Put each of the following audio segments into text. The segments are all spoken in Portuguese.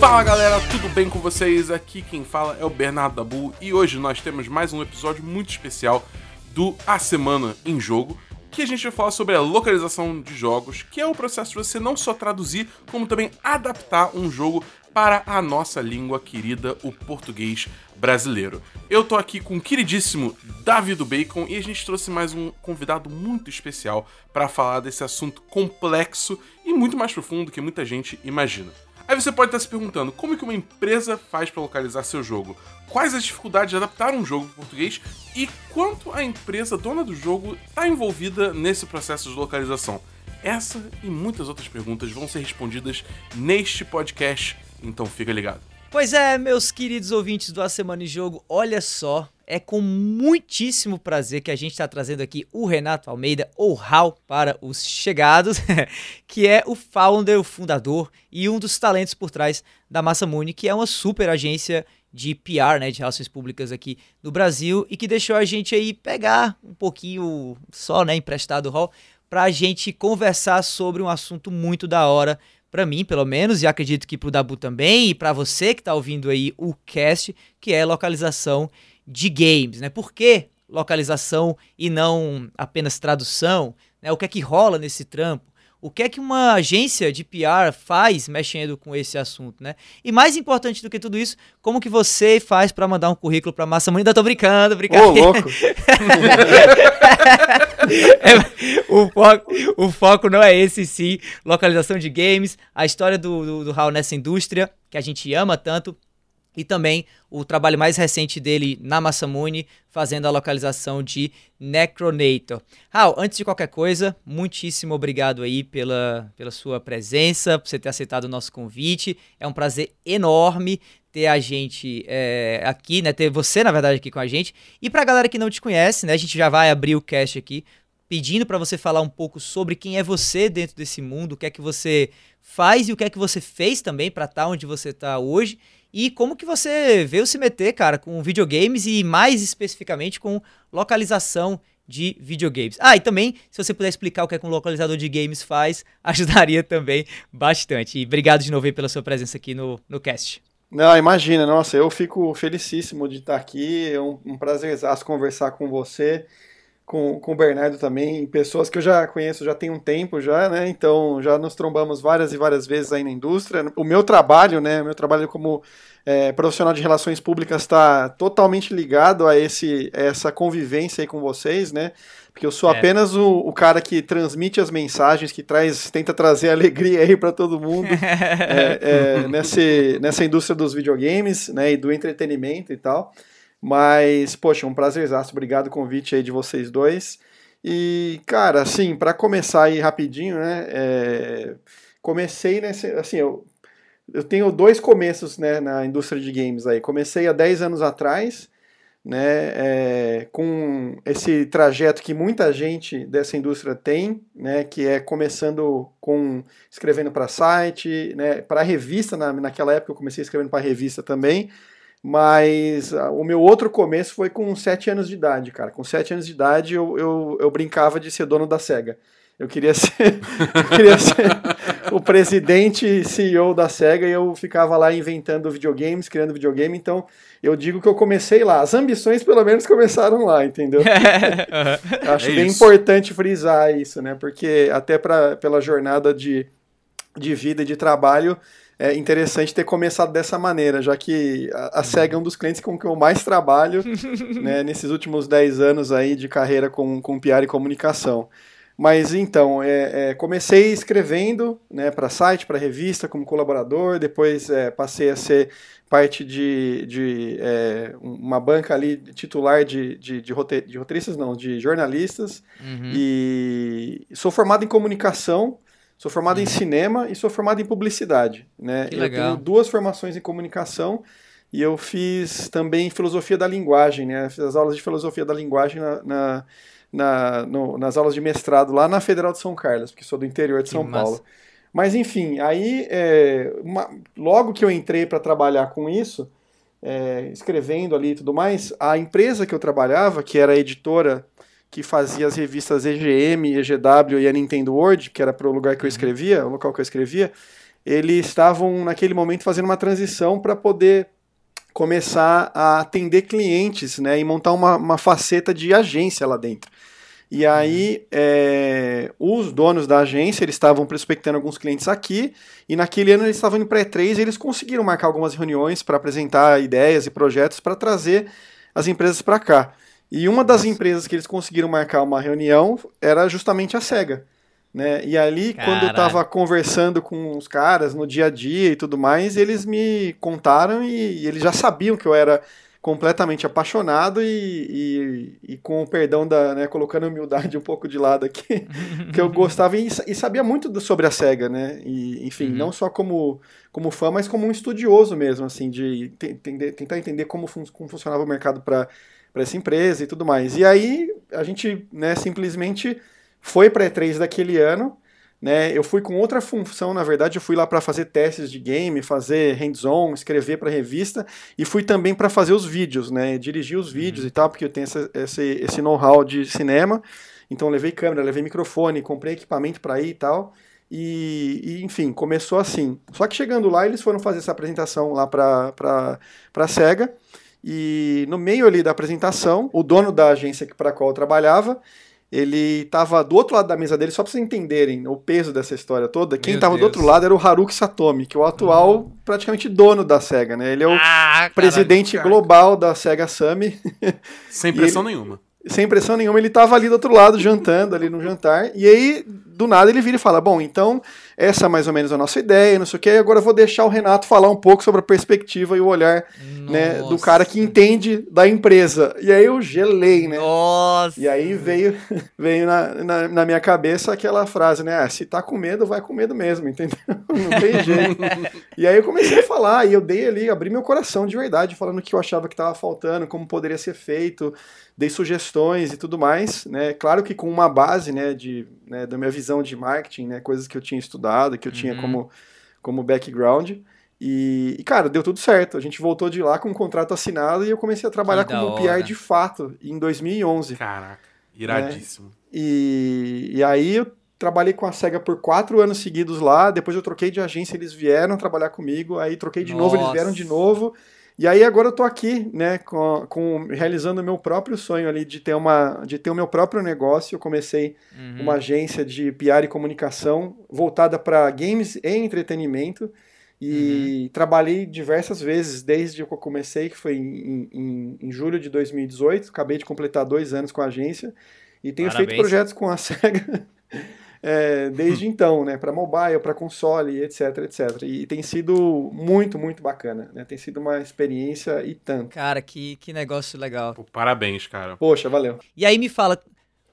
Fala galera, tudo bem com vocês? Aqui quem fala é o Bernardo Dabu e hoje nós temos mais um episódio muito especial do A Semana em Jogo, que a gente vai falar sobre a localização de jogos, que é o processo de você não só traduzir, como também adaptar um jogo para a nossa língua querida, o português brasileiro. Eu tô aqui com o queridíssimo Davi do Bacon e a gente trouxe mais um convidado muito especial para falar desse assunto complexo e muito mais profundo que muita gente imagina. Aí você pode estar se perguntando como que uma empresa faz para localizar seu jogo, quais as dificuldades de adaptar um jogo em português e quanto a empresa dona do jogo está envolvida nesse processo de localização. Essa e muitas outras perguntas vão ser respondidas neste podcast, então fica ligado. Pois é, meus queridos ouvintes do A Semana em Jogo, olha só, é com muitíssimo prazer que a gente está trazendo aqui o Renato Almeida, ou Hal para os chegados, que é o founder, o fundador e um dos talentos por trás da Massa Muni, que é uma super agência de PR, né, de relações públicas aqui no Brasil e que deixou a gente aí pegar um pouquinho só, né, emprestado o Hall para a gente conversar sobre um assunto muito da hora para mim, pelo menos, e acredito que para o Dabu também, e para você que está ouvindo aí o cast, que é localização de games, né? Por que localização e não apenas tradução? Né? O que é que rola nesse trampo? O que é que uma agência de PR faz mexendo com esse assunto, né? E mais importante do que tudo isso, como que você faz para mandar um currículo para massa Ainda tô brincando, brincando. Ô, louco. é, o, foco, o foco não é esse, sim. Localização de games, a história do, do, do Raul nessa indústria, que a gente ama tanto, e também o trabalho mais recente dele na Massamune, fazendo a localização de Necronator. Raul, antes de qualquer coisa, muitíssimo obrigado aí pela, pela sua presença, por você ter aceitado o nosso convite. É um prazer enorme ter a gente é, aqui, né? Ter você, na verdade, aqui com a gente. E pra galera que não te conhece, né? A gente já vai abrir o cast aqui pedindo para você falar um pouco sobre quem é você dentro desse mundo, o que é que você faz e o que é que você fez também para estar tá onde você está hoje. E como que você veio se meter, cara, com videogames e mais especificamente com localização de videogames. Ah, e também, se você puder explicar o que é que um localizador de games faz, ajudaria também bastante. E obrigado de novo aí pela sua presença aqui no, no cast. Não, imagina, nossa, eu fico felicíssimo de estar aqui, é um, um conversar com você, com, com o Bernardo também, pessoas que eu já conheço já tem um tempo já, né, então já nos trombamos várias e várias vezes aí na indústria. O meu trabalho, né, o meu trabalho como é, profissional de relações públicas está totalmente ligado a esse, essa convivência aí com vocês, né? Porque eu sou é. apenas o, o, cara que transmite as mensagens, que traz, tenta trazer alegria aí para todo mundo é, é, nesse, nessa indústria dos videogames, né? E do entretenimento e tal. Mas, poxa, um prazerzaço. Obrigado o convite aí de vocês dois. E, cara, assim, para começar aí rapidinho, né? É, comecei nesse. Assim, eu eu tenho dois começos né, na indústria de games aí. Comecei há 10 anos atrás, né, é, com esse trajeto que muita gente dessa indústria tem, né, que é começando com escrevendo para site, né, para revista, na, naquela época eu comecei escrevendo para revista também, mas o meu outro começo foi com 7 anos de idade, cara. Com 7 anos de idade eu, eu, eu brincava de ser dono da SEGA. Eu queria ser, eu queria ser o presidente CEO da SEGA e eu ficava lá inventando videogames, criando videogame. Então, eu digo que eu comecei lá. As ambições, pelo menos, começaram lá, entendeu? Acho é bem isso. importante frisar isso, né? Porque até pra, pela jornada de, de vida e de trabalho, é interessante ter começado dessa maneira, já que a, a SEGA é um dos clientes com que eu mais trabalho né, nesses últimos 10 anos aí de carreira com, com PR e comunicação. Mas então, é, é, comecei escrevendo né, para site, para revista, como colaborador, depois é, passei a ser parte de, de é, uma banca ali titular de, de, de, rote, de roteiristas, não, de jornalistas. Uhum. E sou formado em comunicação, sou formado uhum. em cinema e sou formado em publicidade. Né? Que eu legal. tenho duas formações em comunicação e eu fiz também filosofia da linguagem, né? Fiz as aulas de filosofia da linguagem na, na na, no, nas aulas de mestrado lá na Federal de São Carlos, porque sou do interior de São Paulo. Mas enfim, aí é, uma, logo que eu entrei para trabalhar com isso, é, escrevendo ali e tudo mais, a empresa que eu trabalhava, que era a editora que fazia as revistas EGM, EGW e a Nintendo World, que era para o lugar que eu uhum. escrevia, o local que eu escrevia, eles estavam naquele momento fazendo uma transição para poder começar a atender clientes, né, e montar uma, uma faceta de agência lá dentro. E aí, é, os donos da agência, eles estavam prospectando alguns clientes aqui, e naquele ano eles estavam indo para E3 e eles conseguiram marcar algumas reuniões para apresentar ideias e projetos para trazer as empresas para cá. E uma das empresas que eles conseguiram marcar uma reunião era justamente a SEGA. Né? E ali, Caralho. quando eu estava conversando com os caras no dia a dia e tudo mais, eles me contaram e, e eles já sabiam que eu era completamente apaixonado e, e, e, com o perdão da, né, colocando a humildade um pouco de lado aqui, que eu gostava e, e, sabia muito do, sobre a SEGA, né, e enfim, uhum. não só como, como fã, mas como um estudioso mesmo, assim, de entender, tentar entender como, fun como funcionava o mercado para essa empresa e tudo mais. E aí a gente, né, simplesmente foi para E3 daquele ano, né? Eu fui com outra função, na verdade, eu fui lá para fazer testes de game, fazer hands-on, escrever para revista e fui também para fazer os vídeos, né? Dirigir os vídeos uhum. e tal, porque eu tenho essa, esse, esse know-how de cinema. Então levei câmera, levei microfone, comprei equipamento para ir e tal. E, e, enfim, começou assim. Só que chegando lá, eles foram fazer essa apresentação lá para a SEGA. E no meio ali da apresentação, o dono da agência para a qual eu trabalhava, ele estava do outro lado da mesa dele, só para vocês entenderem o peso dessa história toda. Quem estava do outro lado era o Haruki Satomi, que é o atual uhum. praticamente dono da SEGA, né? Ele é o ah, presidente caralho, global da SEGA Sammy. Sem pressão ele, nenhuma. Sem pressão nenhuma, ele estava ali do outro lado, jantando ali no jantar, e aí, do nada, ele vira e fala: Bom, então, essa é mais ou menos a nossa ideia, não sei o que, agora eu vou deixar o Renato falar um pouco sobre a perspectiva e o olhar né, do cara que entende da empresa. E aí eu gelei, né? Nossa! E aí veio, veio na, na, na minha cabeça aquela frase, né? Ah, se tá com medo, vai com medo mesmo, entendeu? Não tem jeito. e aí eu comecei a falar, e eu dei ali, abri meu coração de verdade, falando o que eu achava que estava faltando, como poderia ser feito, dei sugestões e tudo mais, né? Claro que com uma base, né, de, né, da minha visão de marketing, né, coisas que eu tinha estudado, que eu tinha uhum. como, como background. E, e, cara, deu tudo certo. A gente voltou de lá com um contrato assinado e eu comecei a trabalhar que como PR de fato em 2011. Caraca, iradíssimo. Né? E, e aí eu trabalhei com a SEGA por quatro anos seguidos lá. Depois eu troquei de agência, eles vieram trabalhar comigo. Aí troquei de Nossa. novo, eles vieram de novo. E aí agora eu tô aqui, né, com, com, realizando o meu próprio sonho ali de ter, uma, de ter o meu próprio negócio. Eu comecei uhum. uma agência de PR e comunicação voltada para games e entretenimento. E uhum. trabalhei diversas vezes desde que eu comecei, que foi em, em, em, julho de 2018. Acabei de completar dois anos com a agência. E tenho Parabéns. feito projetos com a SEGA é, desde então, né? Para mobile, para console, etc, etc. E tem sido muito, muito bacana, né? Tem sido uma experiência e tanto. Cara, que, que negócio legal. Pô, parabéns, cara. Poxa, valeu. E aí me fala,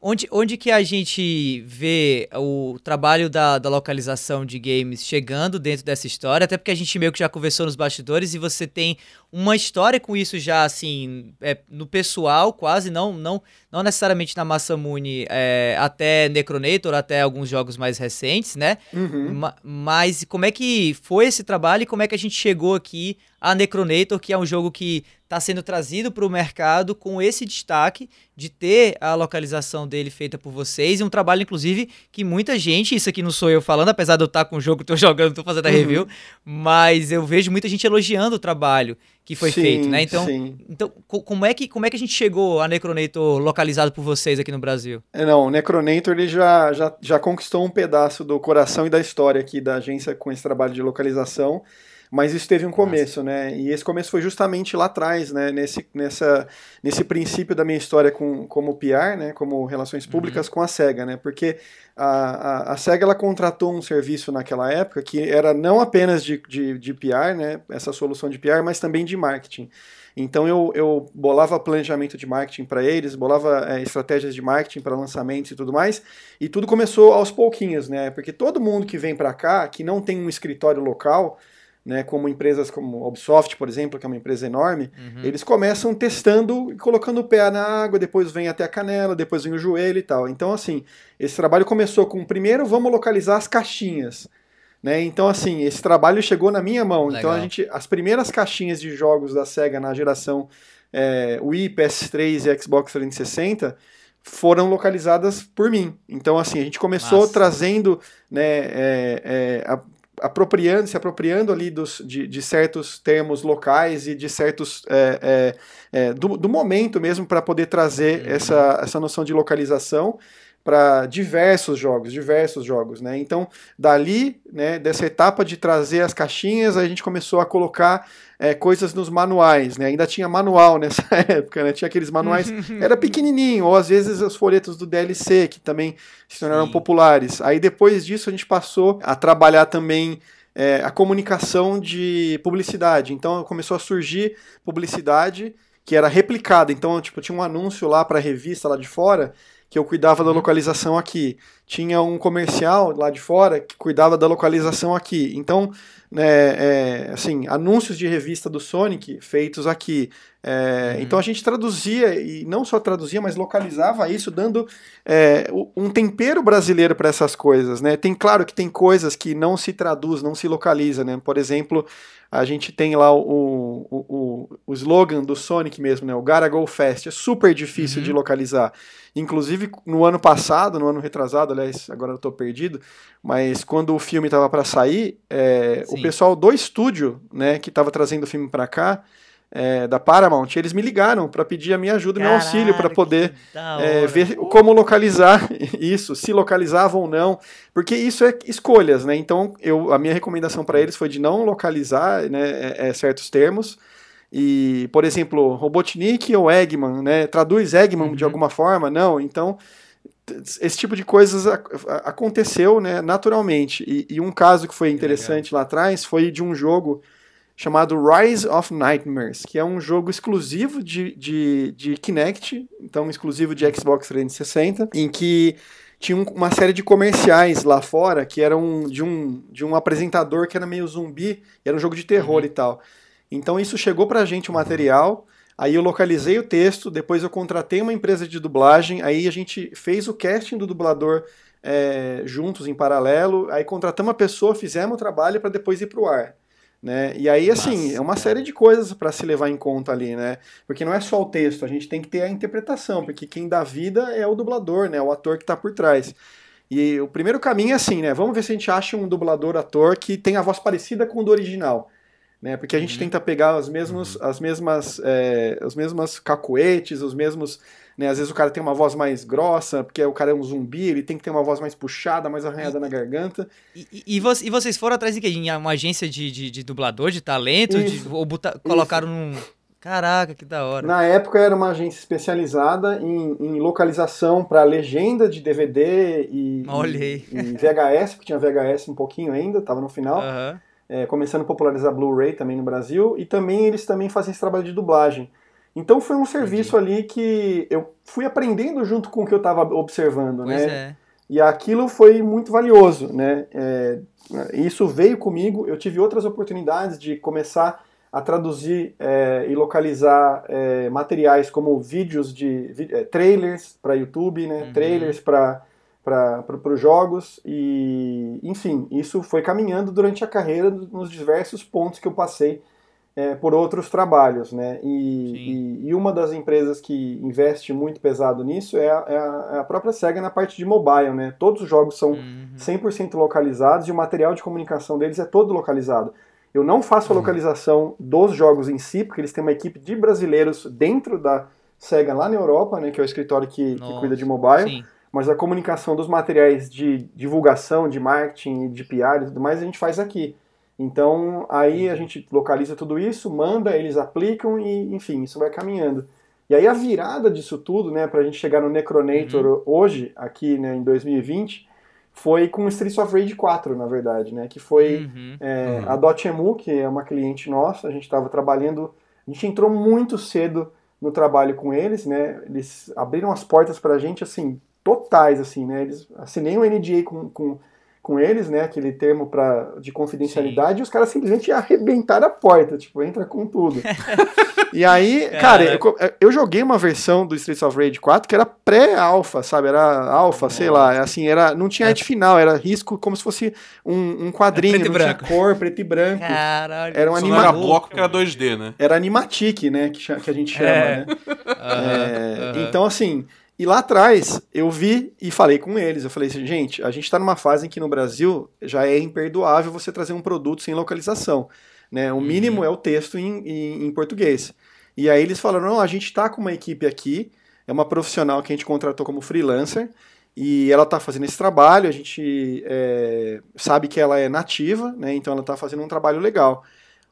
Onde, onde que a gente vê o trabalho da, da localização de games chegando dentro dessa história? Até porque a gente meio que já conversou nos bastidores e você tem uma história com isso já, assim, é, no pessoal, quase, não não, não necessariamente na Massamune, é, até Necronator, até alguns jogos mais recentes, né? Uhum. Ma mas como é que foi esse trabalho e como é que a gente chegou aqui a Necronator, que é um jogo que está sendo trazido para o mercado com esse destaque de ter a localização dele feita por vocês e um trabalho, inclusive, que muita gente, isso aqui não sou eu falando, apesar de eu estar com o jogo, estou jogando, estou fazendo a uhum. review, mas eu vejo muita gente elogiando o trabalho que foi sim, feito, né? Então, sim. então como, é que, como é que a gente chegou a Necronator localizado por vocês aqui no Brasil? É, não, o Necronator ele já, já, já conquistou um pedaço do coração e da história aqui da agência com esse trabalho de localização. Mas isso teve um começo, né? E esse começo foi justamente lá atrás, né? Nesse, nessa, nesse princípio da minha história com, como PR, né? Como relações públicas uhum. com a SEGA, né? Porque a, a, a, SEGA ela contratou um serviço naquela época que era não apenas de, de, de PR, né? Essa solução de PR, mas também de marketing. Então eu, eu bolava planejamento de marketing para eles, bolava é, estratégias de marketing para lançamentos e tudo mais, e tudo começou aos pouquinhos, né? Porque todo mundo que vem para cá, que não tem um escritório local, né, como empresas como Ubisoft, por exemplo, que é uma empresa enorme, uhum. eles começam testando e colocando o pé na água, depois vem até a canela, depois vem o joelho e tal. Então, assim, esse trabalho começou com, primeiro, vamos localizar as caixinhas. Né? Então, assim, esse trabalho chegou na minha mão. Legal. Então, a gente, as primeiras caixinhas de jogos da SEGA na geração é, Wii, PS3 e Xbox 360 foram localizadas por mim. Então, assim, a gente começou Massa. trazendo, né, é, é, a- apropriando, se apropriando ali dos, de, de certos termos locais e de certos é, é, é, do, do momento mesmo para poder trazer Uhum. essa, essa noção de localização para diversos jogos, diversos jogos, né? Então, dali, né, dessa etapa de trazer as caixinhas, a gente começou a colocar é, coisas nos manuais, né? Ainda tinha manual nessa época, né? Tinha aqueles manuais, era pequenininho, ou às vezes os folhetos do DLC, que também se tornaram Sim. populares. Aí depois disso a gente passou a trabalhar também é, a comunicação de publicidade. Então começou a surgir publicidade que era replicada. Então, tipo, tinha um anúncio lá para revista lá de fora que eu cuidava da localização aqui. Tinha um comercial lá de fora que cuidava da localização aqui. Então, né, é, assim, anúncios de revista do Sonic feitos aqui. É, Uhum. Então a gente traduzia, e não só traduzia, mas localizava isso, dando é, um tempero brasileiro para essas coisas. Né? Tem claro que tem coisas que não se traduz, não se localiza. Né? Por exemplo, a gente tem lá o, o, o, o slogan do Sonic mesmo, né? o Gotta Go Fast. É super difícil Uhum. de localizar. Inclusive, no ano passado, no ano retrasado, aliás, agora eu tô perdido, mas quando o filme tava para sair, é, o pessoal do estúdio, né, que tava trazendo o filme para cá, é, da Paramount, eles me ligaram para pedir a minha ajuda, meu auxílio para poder que é, ver como localizar isso, se localizava ou não, porque isso é escolhas, né? Então, eu, a minha recomendação para eles foi de não localizar né, é, é, certos termos. E, por exemplo, Robotnik ou Eggman, né? Traduz Eggman de Uhum. alguma forma? Não. Então, esse tipo de coisas aconteceu né, naturalmente. E, e um caso que foi interessante lá atrás foi de um jogo chamado Rise of Nightmares, que é um jogo exclusivo de, de, de Kinect, então exclusivo de Xbox 360, em que tinha um- uma série de comerciais lá fora que eram de um, de um apresentador que era meio zumbi, e era um jogo de terror Uhum. e tal. Então isso chegou pra gente o material, aí eu localizei o texto, depois eu contratei uma empresa de dublagem, aí a gente fez o casting do dublador é, juntos em paralelo, aí contratamos a pessoa, fizemos o trabalho para depois ir pro ar. Né? E aí, assim, é uma série de coisas para se levar em conta ali, né? Porque não é só o texto, a gente tem que ter a interpretação, porque quem dá vida é o dublador, né? O ator que está por trás. E o primeiro caminho é assim, né? Vamos ver se a gente acha um dublador, ator que tem a voz parecida com o do original. Né? Porque a gente Uhum. tenta pegar os mesmos, as mesmas, é, os mesmos cacuetes, os mesmos, né? Às vezes o cara tem uma voz mais grossa, porque o cara é um zumbi, ele tem que ter uma voz mais puxada, mais arranhada na garganta. E, e- e vo- e vocês foram atrás de quê? Em uma agência de, de, de dublador, de talento? de- Isso, ou botar- colocaram num. Caraca, que da hora. Na época era uma agência especializada em, em localização para legenda de DVD e, Olha aí. e, e VHS, porque tinha VHS um pouquinho ainda, estava no final. Aham. é, começando a popularizar Blu-ray também no Brasil, e também eles também fazem esse trabalho de dublagem. Então foi um serviço ali que eu fui aprendendo junto com o que eu estava observando, Pois né? é. E aquilo foi muito valioso, né? É, isso veio comigo. Eu tive outras oportunidades de começar a traduzir é, e localizar é, materiais como vídeos de é, trailers para YouTube, né? Uhum. Trailers para para os jogos e enfim isso foi caminhando durante a carreira nos diversos pontos que eu passei é, por outros trabalhos, né? E, e, e uma das empresas que investe muito pesado nisso é a, é a- é a própria Sega na parte de mobile, né? Todos os jogos são Uhum. 100% localizados e o material de comunicação deles é todo localizado. Eu não faço a localização dos jogos em si, porque eles têm uma equipe de brasileiros dentro da Sega lá na Europa, né? Que é o escritório que, que cuida de mobile Sim. mas a comunicação dos materiais de divulgação, de marketing, de PR e tudo mais, a gente faz aqui. Então, aí a gente localiza tudo isso, manda, eles aplicam e, enfim, isso vai caminhando. E aí a virada disso tudo, né, pra gente chegar no Necronator hoje, aqui, né, em 2020, foi com o Streets of Rage 4, na verdade, né, que foi Uhum. é, Uhum. a Dotemu, que é uma cliente nossa, a gente estava trabalhando, a gente entrou muito cedo no trabalho com eles, né? Eles abriram as portas pra gente, assim, totais, assim, né? Eles assinei um NDA com, com, com eles, né? Aquele termo pra, de confidencialidade, Sim. e os caras simplesmente arrebentaram a porta, tipo, entra com tudo. e aí, cara, eu, eu, joguei uma versão do Streets of Rage 4 que era pré-alfa, sabe? Era alfa, sei lá, é assim, era, não tinha arte é. final, era risco como se fosse um, um quadrinho, é não tinha cor, preto e branco. Caralho. Era um anima... era bloco que era 2D, né? Era animatic, né? Que, que a gente chama, é. né? Uhum, uhum. Então, assim, e lá atrás, eu vi e falei com eles. Eu falei assim, gente, a gente está numa fase em que no Brasil já é imperdoável você trazer um produto sem localização. Né? O mínimo uhum. é o texto em, em, em, português. E aí eles falaram, não, a gente está com uma equipe aqui, é uma profissional que a gente contratou como freelancer, e ela está fazendo esse trabalho, a gente é, sabe que ela é nativa, né? então ela está fazendo um trabalho legal.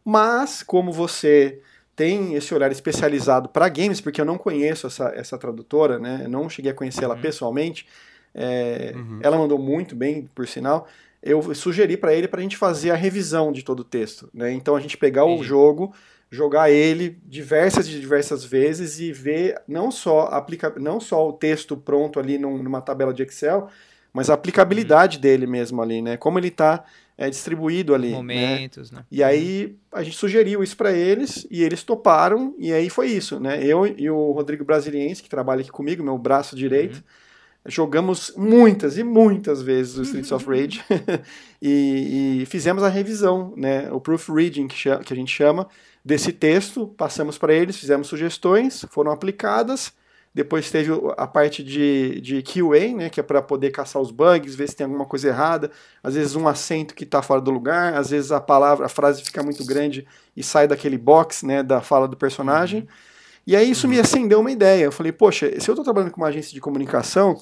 Mas, como você tem esse olhar especializado para games, porque eu não conheço essa, essa tradutora, né? Eu não cheguei a conhecer ela uhum. pessoalmente. É, uhum. Ela mandou muito bem, por sinal. Eu sugeri para ele para a gente fazer a revisão de todo o texto. Né? Então a gente pegar o jogo, jogar ele diversas e diversas vezes e ver não só, aplica, não só o texto pronto ali num, numa tabela de Excel, mas a aplicabilidade uhum. dele mesmo ali, né? Como ele está é, distribuído ali. Né? Momentos, né? né? E aí a gente sugeriu isso para eles e eles toparam e aí foi isso, né? Eu e o Rodrigo Brasiliense, que trabalha aqui comigo, meu braço direito, uhum. jogamos muitas e muitas vezes o Streets of Rage e, e, fizemos a revisão, né? O proofreading que, que a gente chama desse texto, passamos para eles, fizemos sugestões, foram aplicadas depois teve a parte de, de QA, né, que é para poder caçar os bugs, ver se tem alguma coisa errada. Às vezes um acento que está fora do lugar, às vezes a palavra, a frase fica muito grande e sai daquele box né, da fala do personagem. Uhum. E aí isso me uhum. acendeu uma ideia. Eu falei, poxa, se eu estou trabalhando com uma agência de comunicação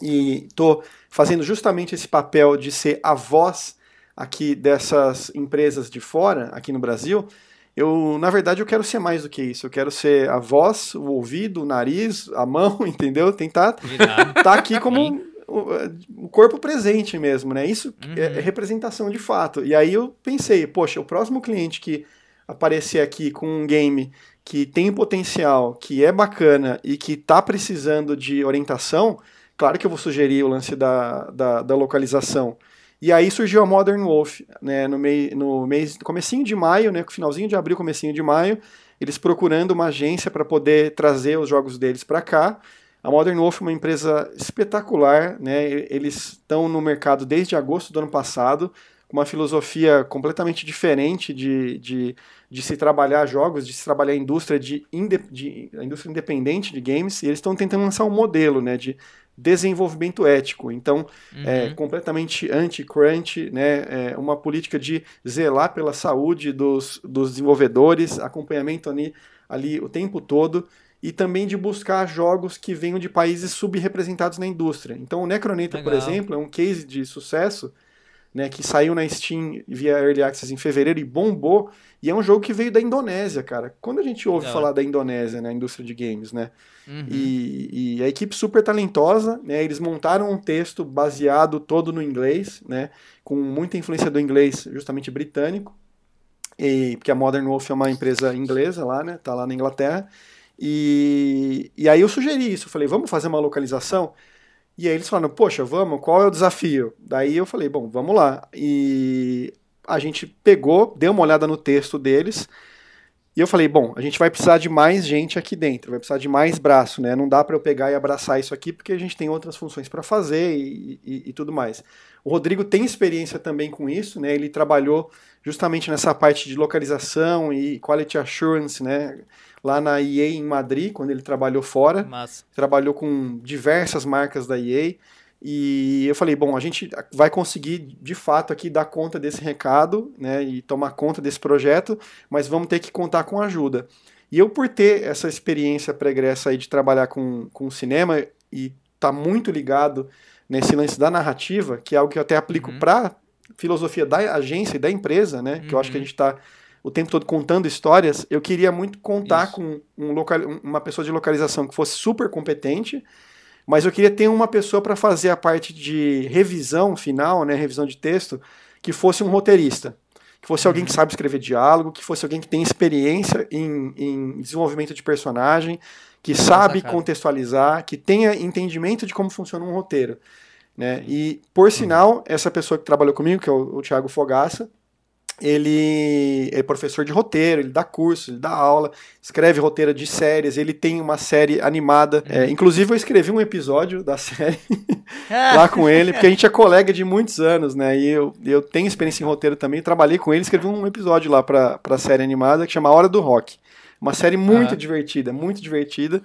e estou fazendo justamente esse papel de ser a voz aqui dessas empresas de fora, aqui no Brasil, eu, na verdade, eu quero ser mais do que isso. Eu quero ser a voz, o ouvido, o nariz, a mão, entendeu? Tentar estar tá aqui como o, o, corpo presente mesmo, né? Isso uhum. é, é representação de fato. E aí eu pensei, poxa, o próximo cliente que aparecer aqui com um game que tem potencial, que é bacana e que está precisando de orientação, claro que eu vou sugerir o lance da, da, da localização. E aí surgiu a Modern Wolf, né, no, mei, no mês, comecinho de maio, né, finalzinho de abril, comecinho de maio, eles procurando uma agência para poder trazer os jogos deles para cá. A Modern Wolf é uma empresa espetacular, né, eles estão no mercado desde agosto do ano passado, com uma filosofia completamente diferente de, de, de se trabalhar jogos, de se trabalhar a indústria, de, de a indústria independente de games, e eles estão tentando lançar um modelo né, de desenvolvimento ético. Então, é uhum. é completamente anti-crunch, né? É uma política de zelar pela saúde dos, dos desenvolvedores, acompanhamento ali, ali o tempo todo e também de buscar jogos que venham de países subrepresentados na indústria. Então, o Necroneta, por exemplo, é um case de sucesso né, que saiu na Steam via Early Access em fevereiro e bombou, e é um jogo que veio da Indonésia, cara. Quando a gente ouve falar da Indonésia, né, indústria de games, né, uhum. e, e, a equipe super talentosa, né, eles montaram um texto baseado todo no inglês, né, com muita influência do inglês justamente britânico, e, porque a Modern Wolf é uma empresa inglesa lá, né, tá lá na Inglaterra, e, e aí eu sugeri isso, falei, vamos fazer uma localização? E aí eles falaram, poxa, vamos, qual é o desafio? Daí eu falei, bom, vamos lá. E a gente pegou, deu uma olhada no texto deles, e eu falei, bom, a gente vai precisar de mais gente aqui dentro, vai precisar de mais braço, né? Não dá para eu pegar e abraçar isso aqui porque a gente tem outras funções para fazer e, e, e, tudo mais. O Rodrigo tem experiência também com isso, né? Ele trabalhou justamente nessa parte de localização e quality assurance, né? Lá na EA em Madrid, quando ele trabalhou fora. Massa. Trabalhou com diversas marcas da EA. E eu falei, bom, a gente vai conseguir de fato aqui dar conta desse recado, né, e tomar conta desse projeto, mas vamos ter que contar com ajuda. E eu, por ter essa experiência pregressa aí de trabalhar com, com cinema e tá muito ligado nesse lance da narrativa, que é algo que eu até aplico uhum. para filosofia da agência e da empresa, né, que eu acho que a uhum. gente está o tempo todo contando histórias, eu queria muito contar Isso. com um local, uma pessoa de localização que fosse super competente, mas eu queria ter uma pessoa para fazer a parte de revisão final, né, revisão de texto, que fosse um roteirista, que fosse uhum. alguém que uhum. sabe escrever diálogo, que fosse alguém que tem experiência em, em desenvolvimento de personagem, que sabe contextualizar, que tenha entendimento de como funciona um roteiro. Né? E, por sinal, essa pessoa que trabalhou comigo, que é o, o Thiago Fogaça, ele é professor de roteiro, ele dá curso, ele dá aula, escreve roteiro de séries, ele tem uma série animada. É, inclusive, eu escrevi um episódio da série lá com ele, porque a gente é colega de muitos anos, né? E eu, eu tenho experiência em roteiro também, trabalhei com ele, escrevi um episódio lá pra, pra série animada que chama Hora do Rock. Uma série muito uhum. divertida, muito divertida.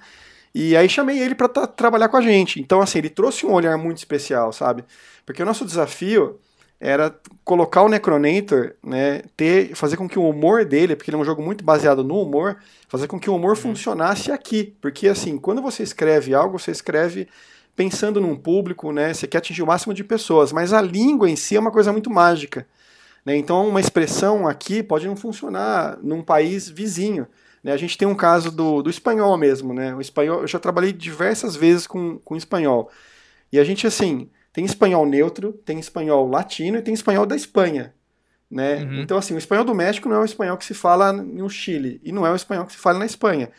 E aí chamei ele para trabalhar com a gente. Então, assim, ele trouxe um olhar muito especial, sabe? Porque o nosso desafio era colocar o Necronator, né, ter, fazer com que o humor dele, porque ele é um jogo muito baseado no humor, fazer com que o humor uhum. funcionasse aqui, porque assim, quando você escreve algo, você escreve pensando num público, né, você quer atingir o máximo de pessoas, mas a língua em si é uma coisa muito mágica, né, então uma expressão aqui pode não funcionar num país vizinho, né, a gente tem um caso do, do espanhol mesmo, né, o espanhol, eu já trabalhei diversas vezes com, com espanhol, e a gente assim, tem espanhol neutro, tem espanhol latino e tem espanhol da Espanha. Né? Uhum. Então, assim, o espanhol do México não é o espanhol que se fala no Chile e não é o espanhol que se fala na Espanha.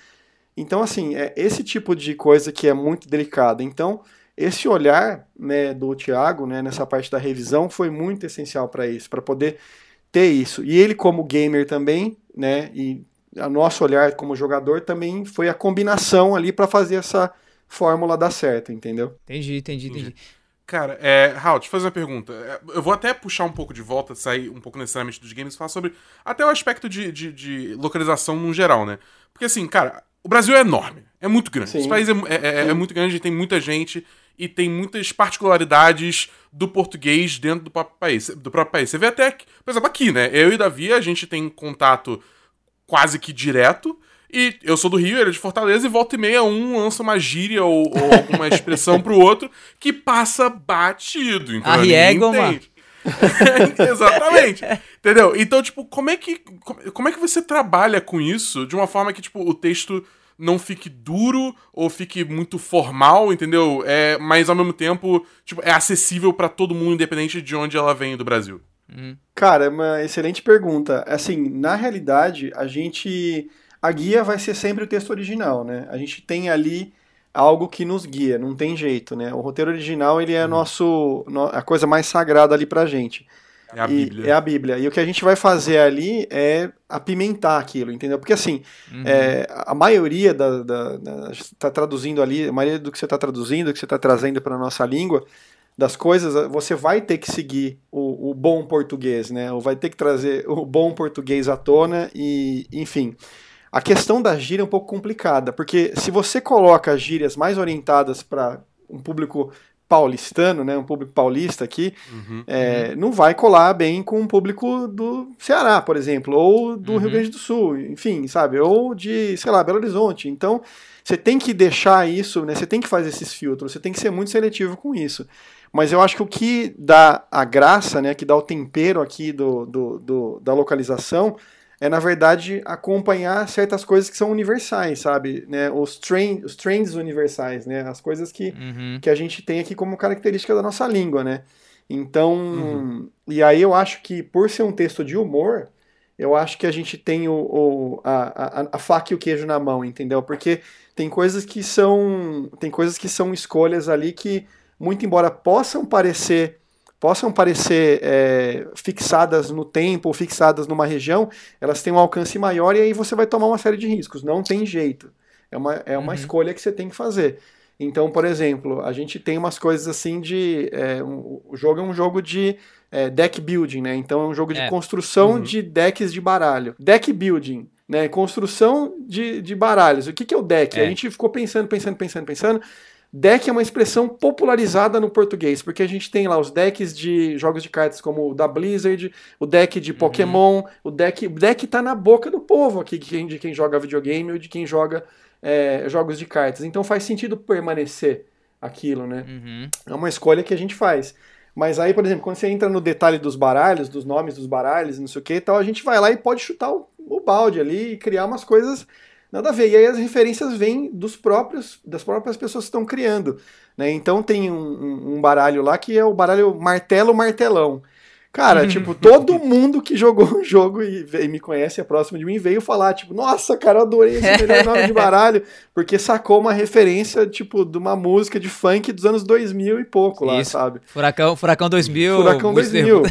Então, assim, é esse tipo de coisa que é muito delicada. Então, esse olhar né, do Thiago né, nessa parte da revisão foi muito essencial para isso, para poder ter isso. E ele, como gamer também, né, e o nosso olhar como jogador também foi a combinação ali para fazer essa fórmula dar certo, entendeu? Entendi, entendi, entendi. entendi. Cara, é, Raul, te fazer uma pergunta. É, eu vou até puxar um pouco de volta, sair um pouco necessariamente dos games e falar sobre até o aspecto de, de, de, localização no geral, né? Porque assim, cara, o Brasil é enorme, é muito grande. Sim. Esse país é, é, é, é muito grande, tem muita gente e tem muitas particularidades do português dentro do próprio país. Do próprio país. Você vê até, que, por exemplo, aqui, né? Eu e Davi, a gente tem contato quase que direto. E eu sou do Rio, ele é de Fortaleza, e volta e meia um lança uma gíria ou, ou alguma expressão pro outro que passa batido. Então, Arriego, mano. Exatamente. Entendeu? Então, tipo, como é que como é que você trabalha com isso de uma forma que tipo o texto não fique duro ou fique muito formal, entendeu? É, mas ao mesmo tempo, tipo, é acessível para todo mundo independente de onde ela vem do Brasil. Uhum. Cara, é uma excelente pergunta. Assim, na realidade, a gente a guia vai ser sempre o texto original, né? A gente tem ali algo que nos guia, não tem jeito, né? O roteiro original, ele é hum. nosso a coisa mais sagrada ali pra gente. É a e, Bíblia. É a Bíblia. E o que a gente vai fazer ali é apimentar aquilo, entendeu? Porque assim, uhum. é, a maioria da, da, da, tá traduzindo ali, a maioria do que você está traduzindo, que você está trazendo para nossa língua, das coisas, você vai ter que seguir o, o, bom português, né? Ou vai ter que trazer o bom português à tona e, enfim. A questão da gíria é um pouco complicada, porque se você coloca gírias mais orientadas para um público paulistano, né, um público paulista aqui, uhum, é, uhum. não vai colar bem com um público do Ceará, por exemplo, ou do uhum. Rio Grande do Sul, enfim, sabe, ou de, sei lá, Belo Horizonte. Então, você tem que deixar isso, né, você tem que fazer esses filtros, você tem que ser muito seletivo com isso. Mas eu acho que o que dá a graça, né, que dá o tempero aqui do, do, do da localização, é, na verdade, acompanhar certas coisas que são universais, sabe? Né? Os, trend, os trends universais, né? As coisas que, uhum. que a gente tem aqui como característica da nossa língua, né? Então, uhum. e aí eu acho que por ser um texto de humor, eu acho que a gente tem o, o a, a, a, faca e o queijo na mão, entendeu? Porque tem coisas que são tem coisas que são escolhas ali que, muito embora possam parecer possam parecer é, fixadas no tempo ou fixadas numa região, elas têm um alcance maior e aí você vai tomar uma série de riscos. Não tem jeito. É uma, é uma uhum. escolha que você tem que fazer. Então, por exemplo, a gente tem umas coisas assim de. É, um, o jogo é um jogo de é, deck building, né? Então é um jogo de é. construção uhum. de decks de baralho. Deck building. Né, construção de, de baralhos. O que, que é o deck? A é. gente ficou pensando, pensando, pensando, pensando. Deck é uma expressão popularizada no português, porque a gente tem lá os decks de jogos de cartas como o da Blizzard, o deck de uhum. Pokémon, uhum. o deck. O deck tá na boca do povo aqui, de quem, de quem joga videogame ou de quem joga é, jogos de cartas. Então faz sentido permanecer aquilo, né? Uhum. É uma escolha que a gente faz. Mas aí, por exemplo, quando você entra no detalhe dos baralhos, dos nomes dos baralhos, não sei o que e tal, a gente vai lá e pode chutar o, o balde ali e criar umas coisas Nada a ver. E aí as referências vêm dos próprios, das próprias pessoas que estão criando. Né? Então tem um, um, baralho lá que é o baralho martelo martelão. Cara, tipo, todo mundo que jogou o jogo e, e, me conhece é próximo de mim veio falar, tipo, nossa, cara, eu adorei esse melhor nome de baralho, porque sacou uma referência, tipo, de uma música de funk dos anos 2000 e pouco lá, Isso. sabe? Furacão, Furacão 2000. Furacão 2000.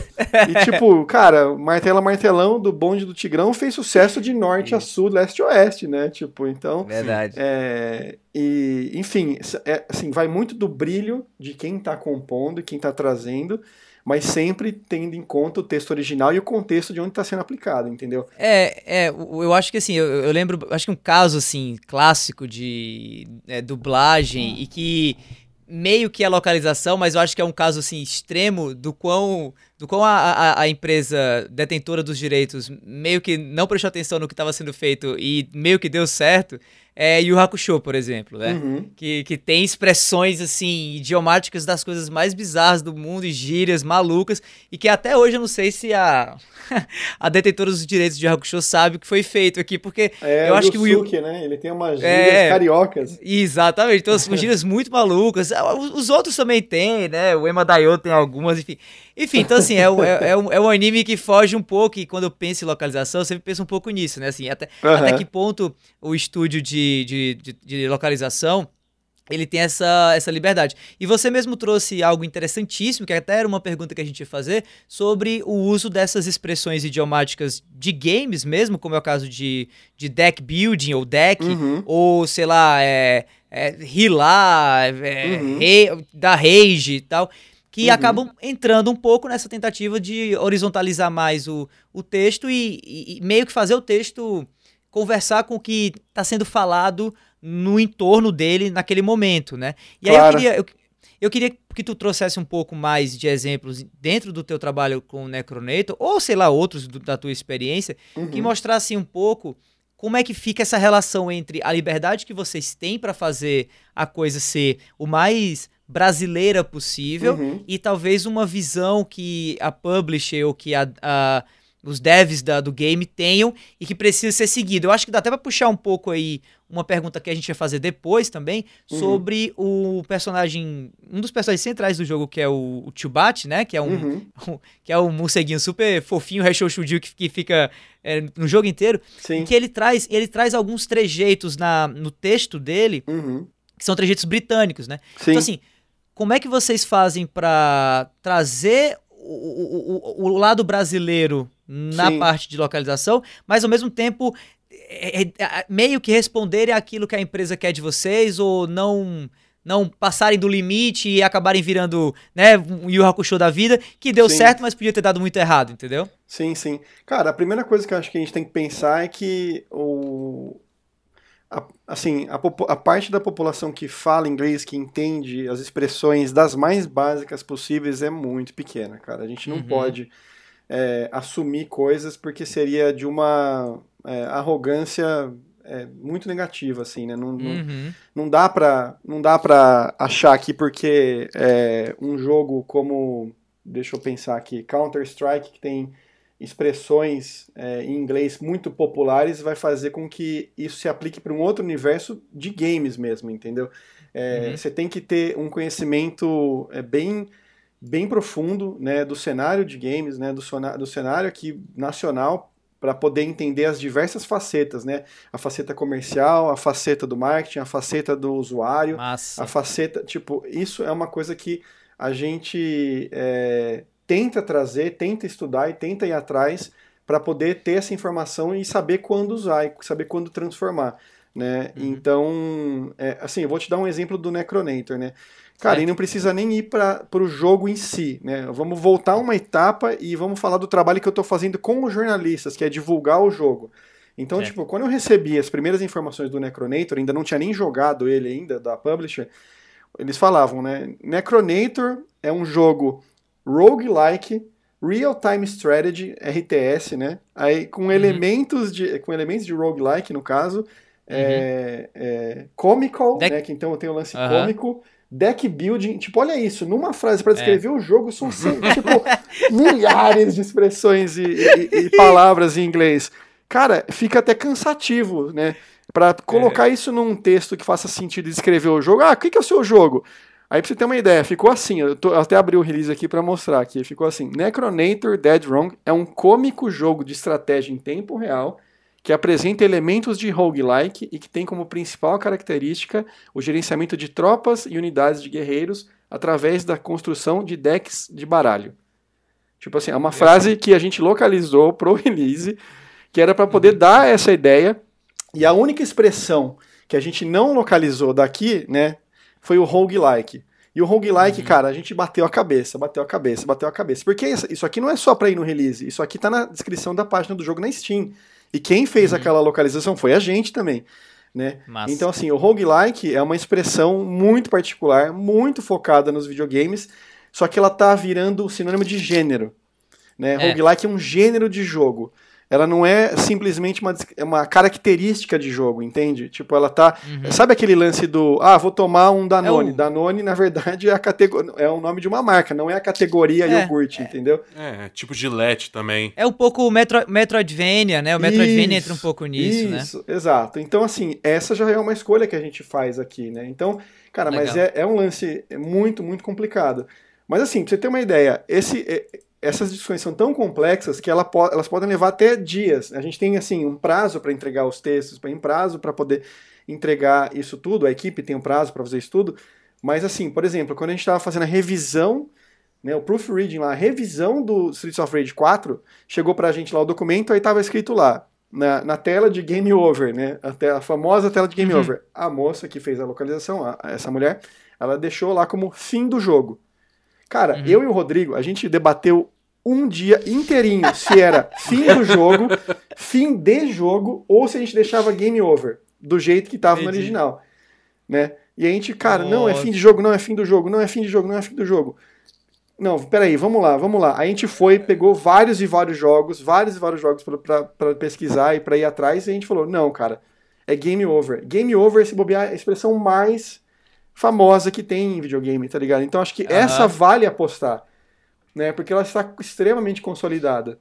e, tipo, cara, Martela Martelão do Bonde do Tigrão fez sucesso de norte a sul, leste a oeste, né? Tipo, então... Verdade. É, e, enfim, é, assim, vai muito do brilho de quem tá compondo e quem tá trazendo, mas sempre tendo em conta o texto original e o contexto de onde está sendo aplicado, entendeu? É, é, eu acho que assim, eu, eu lembro, acho que um caso assim clássico de é, dublagem e que meio que é localização, mas eu acho que é um caso assim extremo do quão do quão a, a, a empresa detentora dos direitos meio que não prestou atenção no que estava sendo feito e meio que deu certo é Yu Hakusho, por exemplo, né? Uhum. Que, que tem expressões, assim, idiomáticas das coisas mais bizarras do mundo e gírias malucas, e que até hoje eu não sei se a, a detentora dos direitos de Yu Hakusho sabe o que foi feito aqui, porque é, eu acho que o Yu... né? Ele tem umas gírias é, cariocas. Exatamente, então são gírias muito malucas. Os outros também tem, né? O Ema Daio tem algumas, enfim. Enfim, então assim, é, é, é, um, é um anime que foge um pouco, e quando eu penso em localização, eu sempre penso um pouco nisso, né? Assim, até, uhum. até que ponto o estúdio de, de, de, de localização ele tem essa, essa liberdade. E você mesmo trouxe algo interessantíssimo, que até era uma pergunta que a gente ia fazer, sobre o uso dessas expressões idiomáticas de games mesmo, como é o caso de, de deck building ou deck, uhum. ou sei lá, é, é, rilar, é, uhum. re, da rage e tal que uhum. acabam entrando um pouco nessa tentativa de horizontalizar mais o, o texto e, e, e meio que fazer o texto conversar com o que está sendo falado no entorno dele naquele momento, né? E claro. aí eu queria, eu, eu, queria que tu trouxesse um pouco mais de exemplos dentro do teu trabalho com o Necronator, ou sei lá, outros do, da tua experiência, uhum. que mostrassem um pouco como é que fica essa relação entre a liberdade que vocês têm para fazer a coisa ser o mais brasileira possível uhum. e talvez uma visão que a publisher ou que a, a os devs da, do game tenham e que precisa ser seguido. Eu acho que dá até para puxar um pouco aí uma pergunta que a gente vai fazer depois também uhum. sobre o personagem, um dos personagens centrais do jogo que é o, o né, que é um, uhum. um, que é um morceguinho super fofinho, Reshoshudio que, que fica é, no jogo inteiro, Sim. que ele traz, ele traz alguns trejeitos na, no texto dele, uhum. que são trejeitos britânicos, né? Sim. Então assim, como é que vocês fazem para trazer o, o, o, lado brasileiro na Sim. parte de localização, mas ao mesmo tempo é, é, é, meio que responderem aquilo que a empresa quer de vocês ou não não passarem do limite e acabarem virando, né, um Yu Hakusho da vida, que deu Sim. certo, mas podia ter dado muito errado, entendeu? Sim, sim. Cara, a primeira coisa que eu acho que a gente tem que pensar é que o, a, assim, a, a, parte da população que fala inglês, que entende as expressões das mais básicas possíveis é muito pequena, cara. A gente não Uhum. pode é, assumir coisas porque seria de uma é, arrogância é, muito negativa, assim, né? Não, não, Uhum. não dá pra, não dá pra achar que porque é, um jogo como, deixa eu pensar aqui, Counter-Strike, que tem expressões é, em inglês muito populares, vai fazer com que isso se aplique para um outro universo de games mesmo, entendeu? É, Uhum. Você tem que ter um conhecimento é, bem bem profundo né, do cenário de games, né, do, do cenário aqui nacional, para poder entender as diversas facetas, né? A faceta comercial, a faceta do marketing, a faceta do usuário, Massa. a faceta, tipo, isso é uma coisa que a gente é, tenta trazer, tenta estudar e tenta ir atrás para poder ter essa informação e saber quando usar e saber quando transformar, né? Uhum. Então, é, assim, eu vou te dar um exemplo do Necronator, né? Cara, Certo. e não precisa nem ir para o jogo em si, né? Vamos voltar uma etapa e vamos falar do trabalho que eu estou fazendo com os jornalistas, que é divulgar o jogo. Então, Certo. tipo, quando eu recebi as primeiras informações do Necronator, ainda não tinha nem jogado ele ainda, da publisher, eles falavam, né? Necronator é um jogo roguelike, real-time strategy, RTS, né? Aí com elementos de com elementos de roguelike no caso, é, é, comical, Deck- né? Que então tem o lance Aham. cômico, deck building, tipo, olha isso, numa frase para descrever o jogo são tipo milhares de expressões e, e- e palavras em inglês. Cara, fica até cansativo, né? Pra colocar isso num texto que faça sentido e descrever o jogo. Ah, o que, que é o seu jogo? Aí pra você ter uma ideia, ficou assim, eu, tô, eu até abri o release aqui para mostrar aqui, ficou assim, Necronator Dead Wrong é um cômico jogo de estratégia em tempo real que apresenta elementos de roguelike e que tem como principal característica o gerenciamento de tropas e unidades de guerreiros através da construção de decks de baralho. Tipo assim, é uma frase que a gente localizou pro release, que era para poder dar essa ideia, e a única expressão que a gente não localizou daqui, né, foi o roguelike. E o roguelike, uhum. cara, a gente bateu a cabeça, bateu a cabeça, bateu a cabeça. Porque isso aqui não é só pra ir no release, isso aqui tá na descrição da página do jogo na Steam. E quem fez uhum. aquela localização foi a gente também. Né? Então, assim, o roguelike é uma expressão muito particular, muito focada nos videogames, só que ela tá virando sinônimo de gênero. Né? É. Roguelike é um gênero de jogo ela não é simplesmente uma, é uma característica de jogo, entende? Tipo, ela tá. Uhum. Sabe aquele lance do. Ah, vou tomar um Danone. É o... Danone, na verdade, é, a categor... é o nome de uma marca, não é a categoria é, iogurte, é. entendeu? É, tipo Gillette também. É um pouco o Metro... Metroidvania, né? O Metroidvania entra um pouco nisso, isso, né? Isso, exato. Então, assim, essa já é uma escolha que a gente faz aqui, né? Então, cara, Legal. mas é, é um lance muito, muito complicado. Mas, assim, pra você ter uma ideia, esse é, essas discussões são tão complexas que ela po elas podem levar até dias. A gente tem assim um prazo para entregar os textos, tem um prazo para poder entregar isso tudo. A equipe tem um prazo para fazer isso tudo. Mas assim, por exemplo, quando a gente estava fazendo a revisão, né, o proofreading lá, a revisão do Streets of Rage 4, chegou para a gente lá o documento, aí estava escrito lá na, na tela de Game Over, né, a, a famosa tela de Game uhum. Over. A moça que fez a localização, a, essa mulher, ela deixou lá como fim do jogo. Cara, uhum. eu e o Rodrigo, a gente debateu um dia inteirinho se era fim do jogo, fim de jogo, ou se a gente deixava game over, do jeito que tava Entendi. no original. Né? E a gente, cara, Nossa. não, é fim de jogo, não é fim do jogo, não é fim de jogo, não é fim do jogo. Não, peraí, vamos lá, vamos lá. A gente foi, pegou vários e vários jogos, vários e vários jogos para pesquisar e para ir atrás, e a gente falou: não, cara, é game over. Game over, se bobear, é a expressão mais famosa que tem em videogame, tá ligado? Então acho que uhum. essa vale apostar, né? Porque ela está extremamente consolidada.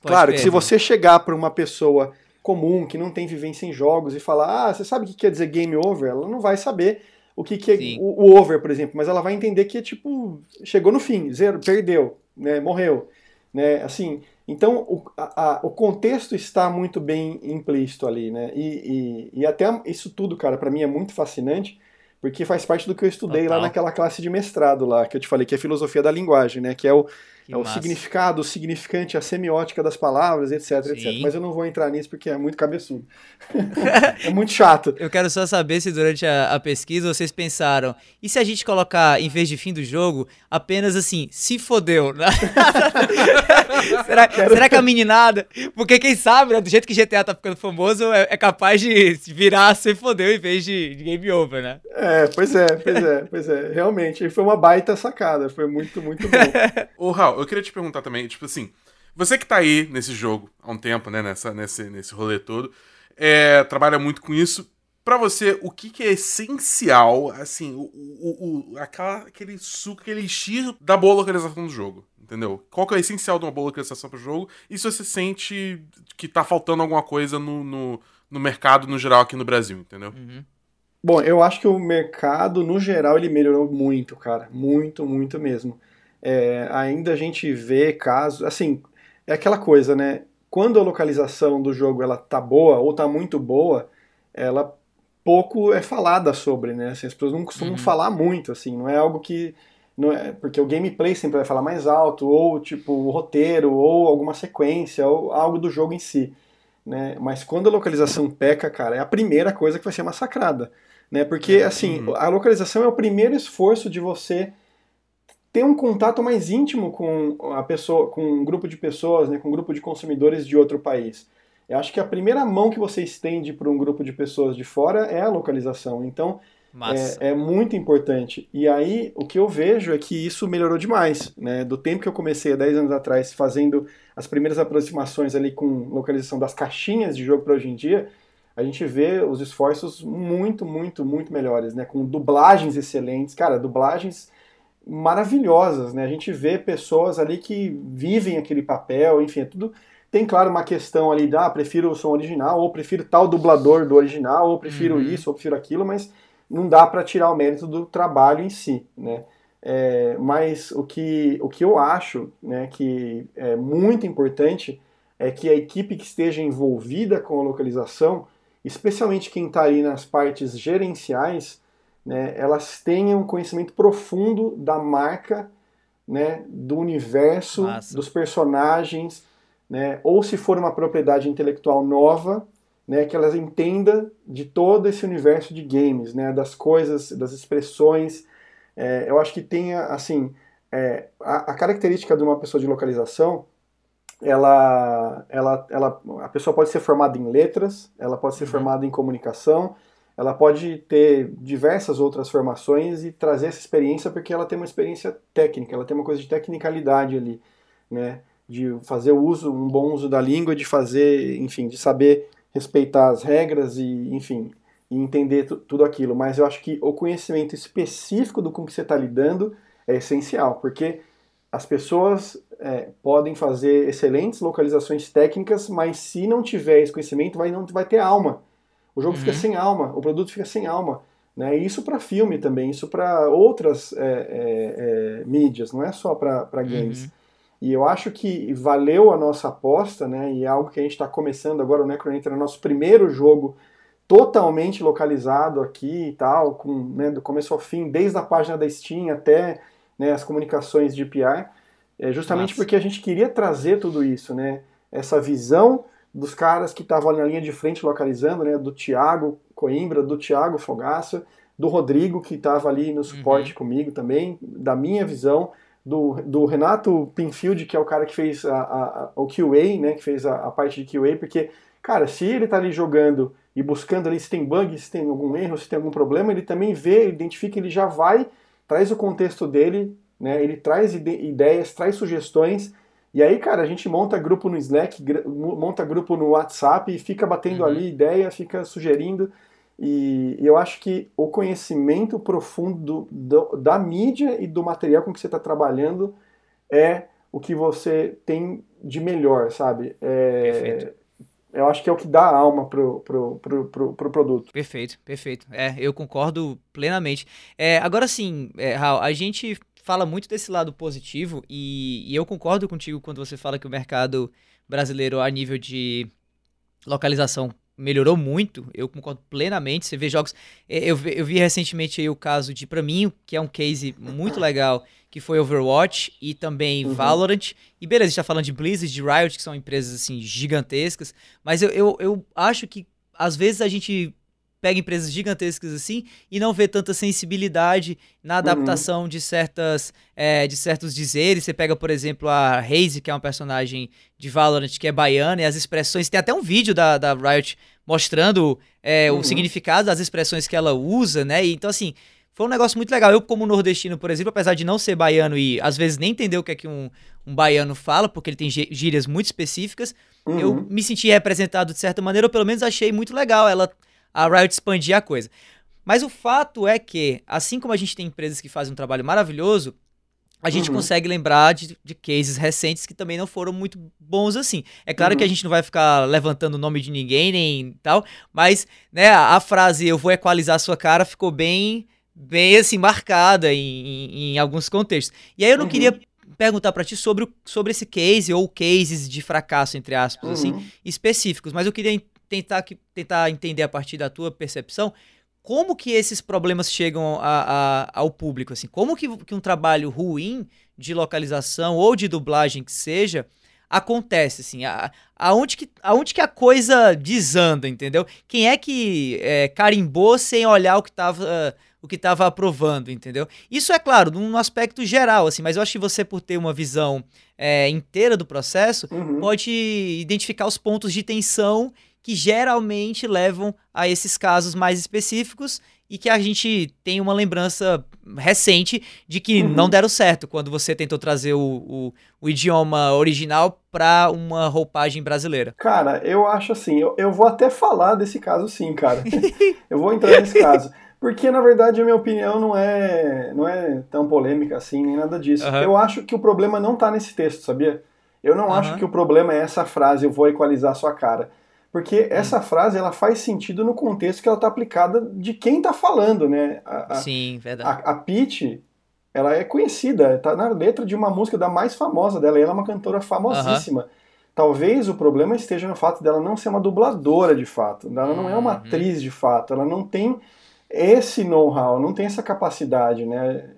Pode claro que se você chegar para uma pessoa comum que não tem vivência em jogos e falar, ah, você sabe o que quer dizer game over? Ela não vai saber o que, que é o, o, over, por exemplo, mas ela vai entender que é tipo, chegou no fim, zero, perdeu, né? Morreu. Né? Assim, então o, a, a, o contexto está muito bem implícito ali, né? E, e, e até isso tudo, cara, para mim é muito fascinante, porque faz parte do que eu estudei lá naquela classe de mestrado lá, que eu te falei, que é filosofia da linguagem, né? Que é o, é o significado, o significante, a semiótica das palavras, etc, Sim. etc. Mas eu não vou entrar nisso porque é muito cabeçudo. é muito chato. Eu quero só saber se durante a, a, pesquisa vocês pensaram, e se a gente colocar, em vez de fim do jogo, apenas assim, se fodeu? Né? será, será, que a meninada. Porque quem sabe, né, do jeito que GTA tá ficando famoso, é, é capaz de virar se fodeu em vez de, de game over, né? É, pois é, pois é, pois é. Realmente, foi uma baita sacada. Foi muito, muito bom. Ô, Raul, eu queria te perguntar também, tipo assim, você que tá aí nesse jogo há um tempo, né, nessa, nesse, nesse rolê todo, é, trabalha muito com isso. Pra você, o que, que é essencial, assim, o, o, o, aquela, aquele suco, aquele estilo da boa localização do jogo? Entendeu? Qual que é o essencial de uma boa localização pro jogo? E se você sente que tá faltando alguma coisa no, no, no mercado, no geral, aqui no Brasil, entendeu? Uhum. Bom, eu acho que o mercado, no geral, ele melhorou muito, cara. Muito, muito mesmo. É, ainda a gente vê casos. Assim, é aquela coisa, né? Quando a localização do jogo ela tá boa ou tá muito boa, ela pouco é falada sobre, né? Assim, as pessoas não costumam uhum. falar muito, assim, não é algo que. Não é, porque o gameplay sempre vai falar mais alto, ou tipo o roteiro, ou alguma sequência, ou algo do jogo em si. Né? Mas quando a localização peca, cara, é a primeira coisa que vai ser massacrada. Né? Porque, é, assim, uhum. a localização é o primeiro esforço de você ter um contato mais íntimo com a pessoa, com um grupo de pessoas, né, com um grupo de consumidores de outro país. Eu acho que a primeira mão que você estende para um grupo de pessoas de fora é a localização. Então, é, é, muito importante. E aí, o que eu vejo é que isso melhorou demais. Né? Do tempo que eu comecei há 10 anos atrás, fazendo as primeiras aproximações ali com localização das caixinhas de jogo para hoje em dia, a gente vê os esforços muito, muito, muito melhores, né? Com dublagens excelentes. Cara, dublagens maravilhosas, né? A gente vê pessoas ali que vivem aquele papel, enfim, é tudo. Tem, claro, uma questão ali da ah, prefiro o som original, ou prefiro tal dublador do original, ou prefiro uhum. isso, ou prefiro aquilo, mas não dá para tirar o mérito do trabalho em si, né? É, mas o que, o que eu acho né, que é muito importante é que a equipe que esteja envolvida com a localização, especialmente quem está aí nas partes gerenciais, né, elas tenham conhecimento profundo da marca, né, do universo, Massa. dos personagens, né, ou se for uma propriedade intelectual nova, né, que elas entendam de todo esse universo de games, né, das coisas, das expressões. É, eu acho que tem, assim, é, a, a, característica de uma pessoa de localização, ela, ela, ela, a pessoa pode ser formada em letras, ela pode ser uhum. formada em comunicação, ela pode ter diversas outras formações e trazer essa experiência porque ela tem uma experiência técnica, ela tem uma coisa de tecnicalidade ali, né? De fazer o uso, um bom uso da língua, de fazer, enfim, de saber respeitar as regras e, enfim, e entender tudo aquilo. Mas eu acho que o conhecimento específico do com que você está lidando é essencial, porque as pessoas é, podem fazer excelentes localizações técnicas, mas se não tiver esse conhecimento, vai, não vai ter alma. O jogo uhum. fica sem alma, o produto fica sem alma. Né? Isso para filme também, isso para outras é, é, é, mídias, não é só para games. Uhum. E eu acho que valeu a nossa aposta, né? E é algo que a gente está começando agora, o Necronator é o nosso primeiro jogo totalmente localizado aqui e tal, com, né, do começo ao fim, desde a página da Steam até né, as comunicações de PR, é justamente Nossa. porque a gente queria trazer tudo isso, né? Essa visão dos caras que estavam na linha de frente localizando, né? Do Thiago Coimbra, do Thiago Fogaça, do Rodrigo, que estava ali no suporte uhum. comigo também, da minha visão, do, do Renato Pinfield, que é o cara que fez a, a, o QA, né? Que fez a, a, parte de QA, porque, cara, se ele está ali jogando e buscando ali se tem bug, se tem algum erro, se tem algum problema, ele também vê, identifica, ele já vai, traz o contexto dele, né? Ele traz ideias, traz sugestões e aí, cara, a gente monta grupo no Slack, monta grupo no WhatsApp e fica batendo uhum. ali ideia, fica sugerindo. E, eu acho que o conhecimento profundo do, do, da mídia e do material com que você está trabalhando é o que você tem de melhor, sabe? É, perfeito. Eu acho que é o que dá alma pro, pro, pro, pro, pro produto. Perfeito, perfeito. É, eu concordo plenamente. É, agora sim, é, Raul, a gente fala muito desse lado positivo e, e eu concordo contigo quando você fala que o mercado brasileiro a nível de localização melhorou muito, eu concordo plenamente. Você vê jogos. Eu, eu vi recentemente o caso de, para mim, que é um case muito legal, que foi Overwatch e também uhum. Valorant. E beleza, a gente tá falando de Blizzard, de Riot, que são empresas assim gigantescas, mas eu, eu, eu acho que às vezes a gente pega empresas gigantescas assim e não vê tanta sensibilidade na uhum. adaptação uhum. de certas é, de certos dizeres. Você pega, por exemplo, a Haze, que é uma personagem de Valorant que é baiana, e as expressões. Tem até um vídeo da, da Riot mostrando é, uhum. o significado das expressões que ela usa, né? E, então, assim, foi um negócio muito legal. Eu, como nordestino, por exemplo, apesar de não ser baiano e às vezes nem entender o que é que um, um baiano fala, porque ele tem gírias muito específicas, uhum. eu me senti representado de certa maneira, ou pelo menos achei muito legal ela a Riot expandir a coisa. Mas o fato é que, assim como a gente tem empresas que fazem um trabalho maravilhoso, a gente uhum. consegue lembrar de, de, cases recentes que também não foram muito bons assim. É claro uhum. que a gente não vai ficar levantando o nome de ninguém nem tal, mas né, a, frase eu vou equalizar a sua cara ficou bem, bem assim, marcada em, em, em alguns contextos. E aí eu não uhum. queria perguntar para ti sobre, sobre esse case ou cases de fracasso, entre aspas, assim, uhum. específicos, mas eu queria tentar, que, tentar entender a partir da tua percepção como que esses problemas chegam a, a, ao público, assim, como que, que um trabalho ruim de localização ou de dublagem que seja acontece, assim, a, aonde, que, aonde que a coisa desanda, entendeu? Quem é que é, carimbou sem olhar o que estava o que estava aprovando, entendeu? Isso é claro, num aspecto geral, assim, mas eu acho que você, por ter uma visão é, inteira do processo, uhum. pode identificar os pontos de tensão que geralmente levam a esses casos mais específicos e que a gente tem uma lembrança recente de que uhum. não deram certo quando você tentou trazer o, o, o idioma original para uma roupagem brasileira. Cara, eu acho assim, eu, eu vou até falar desse caso sim, cara. eu vou entrar nesse caso. Porque, na verdade, a minha opinião não é, não é tão polêmica assim, nem nada disso. Uhum. Eu acho que o problema não tá nesse texto, sabia? Eu não uhum. acho que o problema é essa frase, eu vou equalizar a sua cara. Porque essa frase ela faz sentido no contexto que ela está aplicada de quem está falando, né? A, Sim, verdade. A, a Peach, ela é conhecida, está na letra de uma música da mais famosa dela, e ela é uma cantora famosíssima. Uh -huh. Talvez o problema esteja no fato dela não ser uma dubladora de fato, ela não é uma uhum. atriz de fato, ela não tem esse know-how, não tem essa capacidade, né?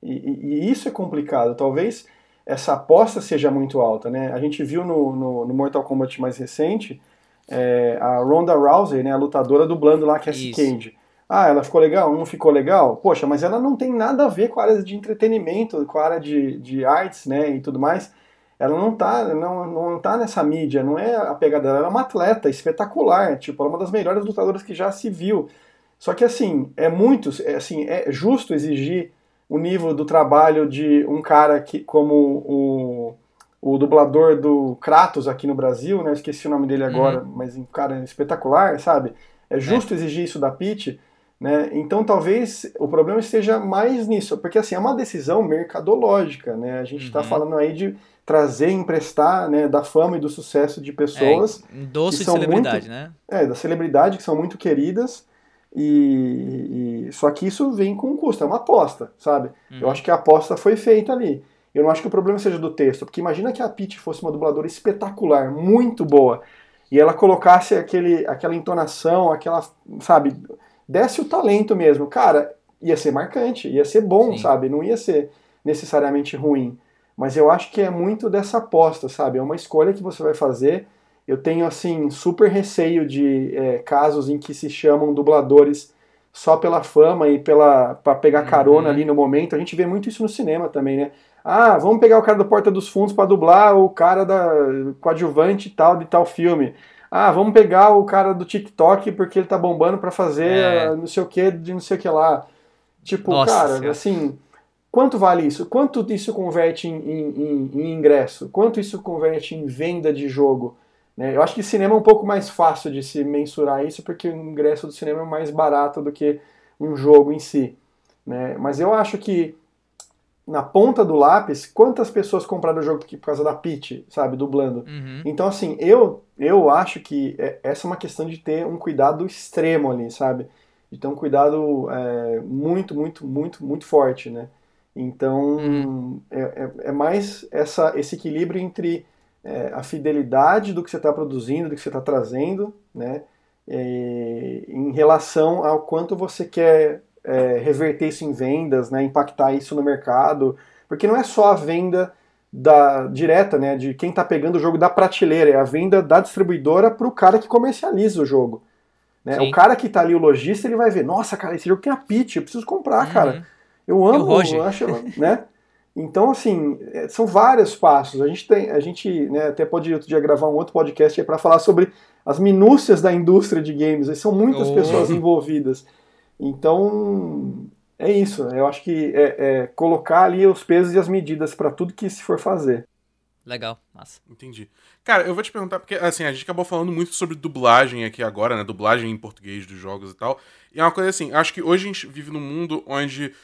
E, e, e, isso é complicado. Talvez essa aposta seja muito alta, né? A gente viu no, no, no Mortal Kombat mais recente é, a Ronda Rousey, né, a lutadora dublando lá Cassie Cage. Ah, ela ficou legal? Não ficou legal? Poxa, mas ela não tem nada a ver com a área de entretenimento, com a área de, de artes, né, e tudo mais. Ela não tá, não, não tá nessa mídia, não é a pegada dela, ela é uma atleta espetacular, tipo, ela é uma das melhores lutadoras que já se viu. Só que assim, é muito, é, assim, é justo exigir o nível do trabalho de um cara que como o o dublador do Kratos aqui no Brasil, né? Esqueci o nome dele agora, uhum. mas um cara espetacular, sabe? É justo é. exigir isso da Peach, né? Então talvez o problema esteja mais nisso, porque assim é uma decisão mercadológica, né? A gente está uhum. falando aí de trazer, emprestar, né, da fama e do sucesso de pessoas é, doce que são de celebridade, muito, né? É, da celebridade que são muito queridas. E, e, só que isso vem com custo, é uma aposta, sabe? Uhum. Eu acho que a aposta foi feita ali. Eu não acho que o problema seja do texto, porque imagina que a Peach fosse uma dubladora espetacular, muito boa, e ela colocasse aquele, aquela entonação, aquela, sabe, desse o talento mesmo. Cara, ia ser marcante, ia ser bom, Sim. sabe? Não ia ser necessariamente ruim. Mas eu acho que é muito dessa aposta, sabe? É uma escolha que você vai fazer. Eu tenho, assim, super receio de é, casos em que se chamam dubladores só pela fama e pela para pegar carona uhum. ali no momento. A gente vê muito isso no cinema também, né? Ah, vamos pegar o cara do Porta dos Fundos para dublar o cara da coadjuvante tal de tal filme. Ah, vamos pegar o cara do TikTok porque ele tá bombando para fazer é. não sei o que de não sei o que lá. Tipo, Nossa, cara, assim, quanto vale isso? Quanto isso converte em, em, em, ingresso? Quanto isso converte em venda de jogo? Né? Eu acho que cinema é um pouco mais fácil de se mensurar isso porque o ingresso do cinema é mais barato do que um jogo em si. Né? Mas eu acho que na ponta do lápis quantas pessoas compraram o jogo por causa da Peach, sabe, dublando. Uhum. Então, assim, eu, eu acho que é, essa é uma questão de ter um cuidado extremo ali, sabe? De ter um cuidado é, muito, muito, muito, muito forte, né? Então, uhum. é, é, é, mais essa, esse equilíbrio entre é, a fidelidade do que você está produzindo, do que você está trazendo, né? em relação ao quanto você quer é, reverter isso em vendas, né, impactar isso no mercado, porque não é só a venda da direta, né, de quem está pegando o jogo da prateleira, é a venda da distribuidora para o cara que comercializa o jogo. Né? O cara que está ali, o lojista, ele vai ver, nossa, cara, esse jogo tem a pitch, eu preciso comprar, uhum. cara. Eu amo, eu acho, né? Então, assim, é, são vários passos. A gente tem, a gente né, até pode outro dia gravar um outro podcast para falar sobre as minúcias da indústria de games. São muitas oh. pessoas envolvidas. Então, é isso. Eu acho que é, é colocar ali os pesos e as medidas para tudo que se for fazer. Legal, massa. Entendi. Cara, eu vou te perguntar, porque assim, a gente acabou falando muito sobre dublagem aqui agora, né? Dublagem em português dos jogos e tal. E é uma coisa assim, acho que hoje a gente vive num mundo onde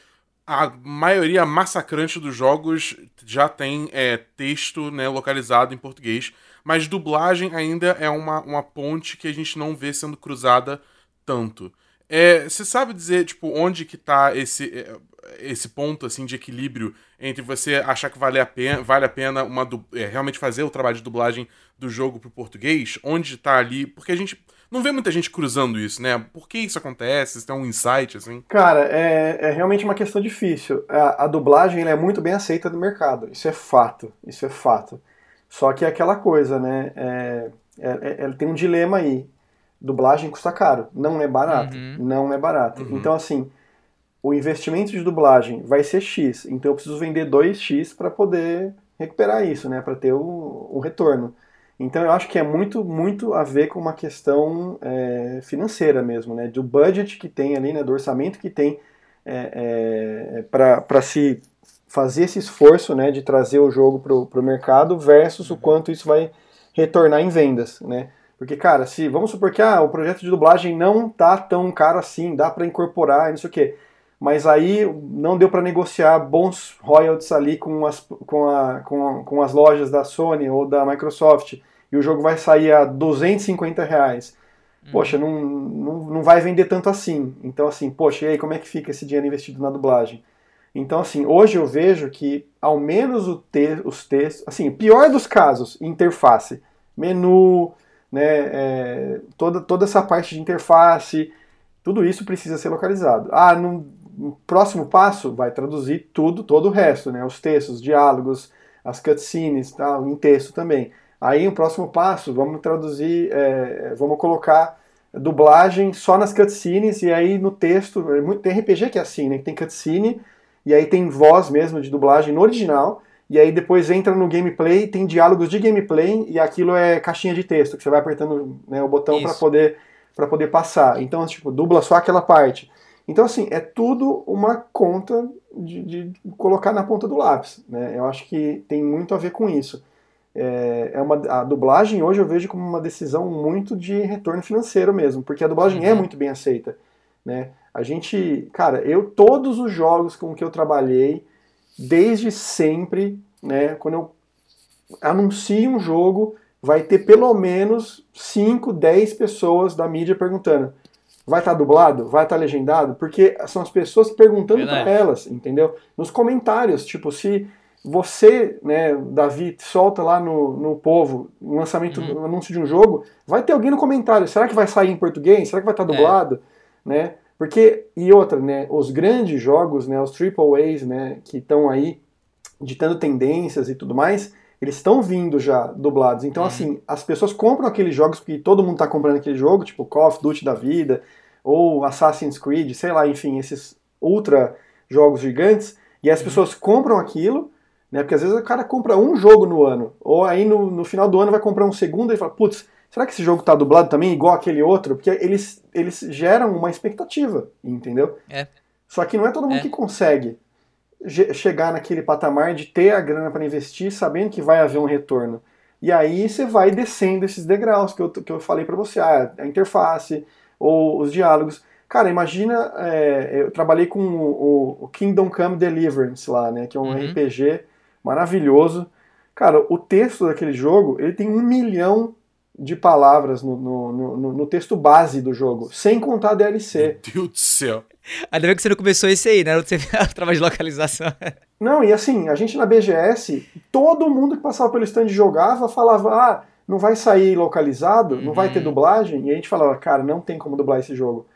a maioria massacrante dos jogos já tem é, texto né, localizado em português, mas dublagem ainda é uma, uma ponte que a gente não vê sendo cruzada tanto. É, você sabe dizer, tipo, onde que tá esse, é, esse ponto, assim, de equilíbrio entre você achar que vale a pena, vale a pena uma, é, realmente fazer o trabalho de dublagem do jogo pro português? Onde tá ali? Porque a gente não vê muita gente cruzando isso, né? Por que isso acontece? Se tem um insight, assim? Cara, é, é realmente uma questão difícil. A, a dublagem é muito bem aceita no mercado. Isso é fato. Isso é fato. Só que é aquela coisa, né? É, é, é tem um dilema aí dublagem custa caro, não é barato, uhum. não é barato. Uhum. Então assim, o investimento de dublagem vai ser X, então eu preciso vender 2X para poder recuperar isso, né, para ter o, o, retorno. Então eu acho que é muito, muito a ver com uma questão é, financeira mesmo, né, do budget que tem ali, né, do orçamento que tem é, é, para se fazer esse esforço, né, de trazer o jogo para o mercado versus o uhum. quanto isso vai retornar em vendas, né. Porque, cara, se vamos supor que ah, o projeto de dublagem não tá tão caro assim, dá para incorporar e não sei o quê. Mas aí não deu para negociar bons royalties ali com as, com, a, com, com as lojas da Sony ou da Microsoft. e o jogo vai sair a 250 reais. Uhum. Poxa, não, não, não vai vender tanto assim. Então, assim, poxa, e aí como é que fica esse dinheiro investido na dublagem? Então, assim, hoje eu vejo que ao menos o te os textos, assim, pior dos casos, interface, menu, né, é, toda, toda essa parte de interface, tudo isso precisa ser localizado. Ah, no, no próximo passo vai traduzir tudo, todo o resto, né, os textos, diálogos, as cutscenes, tal, em texto também. Aí, o próximo passo, vamos traduzir, é, vamos colocar dublagem só nas cutscenes e aí no texto, tem RPG que é assim, né, tem cutscene e aí tem voz mesmo de dublagem no original, e aí depois entra no gameplay, tem diálogos de gameplay, e aquilo é caixinha de texto, que você vai apertando né, o botão para poder, para poder passar. Então, tipo, dubla só aquela parte. Então, assim, é tudo uma conta de, de colocar na ponta do lápis. Né? Eu acho que tem muito a ver com isso. É, é uma, a dublagem hoje eu vejo como uma decisão muito de retorno financeiro mesmo, porque a dublagem é uhum. muito bem aceita. Né? A gente, cara, eu todos os jogos com que eu trabalhei, desde sempre, né, quando eu anuncio um jogo, vai ter pelo menos 5, 10 pessoas da mídia perguntando: vai estar tá dublado? Vai estar tá legendado? Porque são as pessoas perguntando para elas, entendeu? Nos comentários, tipo, se você, né, Davi, solta lá no, no Povo um lançamento, uhum. um anúncio de um jogo, vai ter alguém no comentário: será que vai sair em português? Será que vai estar tá é. dublado? É. Né? Porque, e outra, né, os grandes jogos, né, os triple A's, né, que estão aí ditando tendências e tudo mais, eles estão vindo já dublados. Então, uhum. assim, as pessoas compram aqueles jogos porque todo mundo está comprando aquele jogo, tipo Call of Duty da vida, ou Assassin's Creed, sei lá, enfim, esses ultra jogos gigantes, e as uhum. pessoas compram aquilo, né, porque às vezes o cara compra um jogo no ano, ou aí no, no final do ano vai comprar um segundo e fala, putz, será que esse jogo tá dublado também igual aquele outro? Porque eles, eles geram uma expectativa, entendeu? É. Só que não é todo mundo é. que consegue chegar naquele patamar de ter a grana para investir sabendo que vai haver um retorno. E aí você vai descendo esses degraus que eu, que eu falei para você, ah, a interface ou os diálogos. Cara, imagina, é, eu trabalhei com o, o, Kingdom Come Deliverance lá, né, que é um uhum. RPG maravilhoso. Cara, o texto daquele jogo, ele tem um milhão de palavras no, no, no, no, texto base do jogo, sem contar a DLC. Meu Deus do céu. Ainda bem que você não começou esse aí, né? Você trabalho de localização. Não, e assim, a gente na BGS, todo mundo que passava pelo stand jogava, falava, ah, não vai sair localizado, uhum. não vai ter uhum. dublagem, e a gente falava, cara, não tem como dublar esse jogo.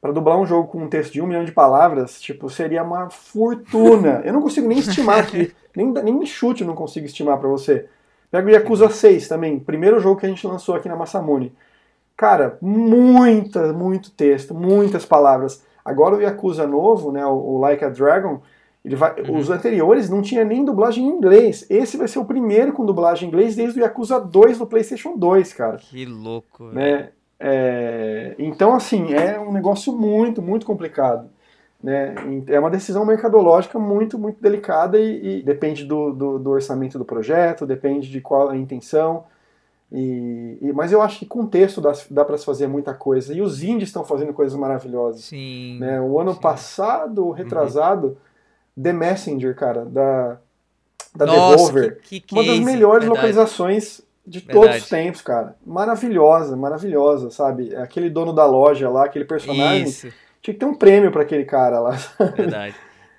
Para dublar um jogo com um texto de um milhão de palavras, tipo, seria uma fortuna. Eu não consigo nem estimar aqui, nem, nem chute eu não consigo estimar para você. Pega o Yakuza 6 também, primeiro jogo que a gente lançou aqui na Massamune. Cara, muita, muito texto, muitas palavras. Agora o Yakuza novo, né, o, Like a Dragon, ele vai, uhum. os anteriores não tinha nem dublagem em inglês. Esse vai ser o primeiro com dublagem em inglês desde o Yakuza 2 do PlayStation 2, cara. Que louco, né? É, então, assim, é um negócio muito, muito complicado. Né? É uma decisão mercadológica muito, muito delicada e, e depende do, do, do, orçamento do projeto, depende de qual a intenção. E, e mas eu acho que com texto dá, dá para se fazer muita coisa. E os indies estão fazendo coisas maravilhosas. Sim. Né? O ano sim. passado, retrasado, uhum. The Messenger, cara, da, da Nossa, Devolver. Que, que uma das melhores Verdade. localizações de Verdade. todos os tempos, cara. Maravilhosa, maravilhosa, sabe? Aquele dono da loja lá, aquele personagem. Isso tinha que ter um prêmio para aquele cara lá. Verdade.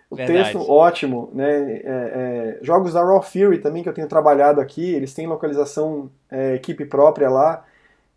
o Verdade. texto ótimo, né? É, é, jogos da Raw Fury também que eu tenho trabalhado aqui, eles têm localização é, equipe própria lá.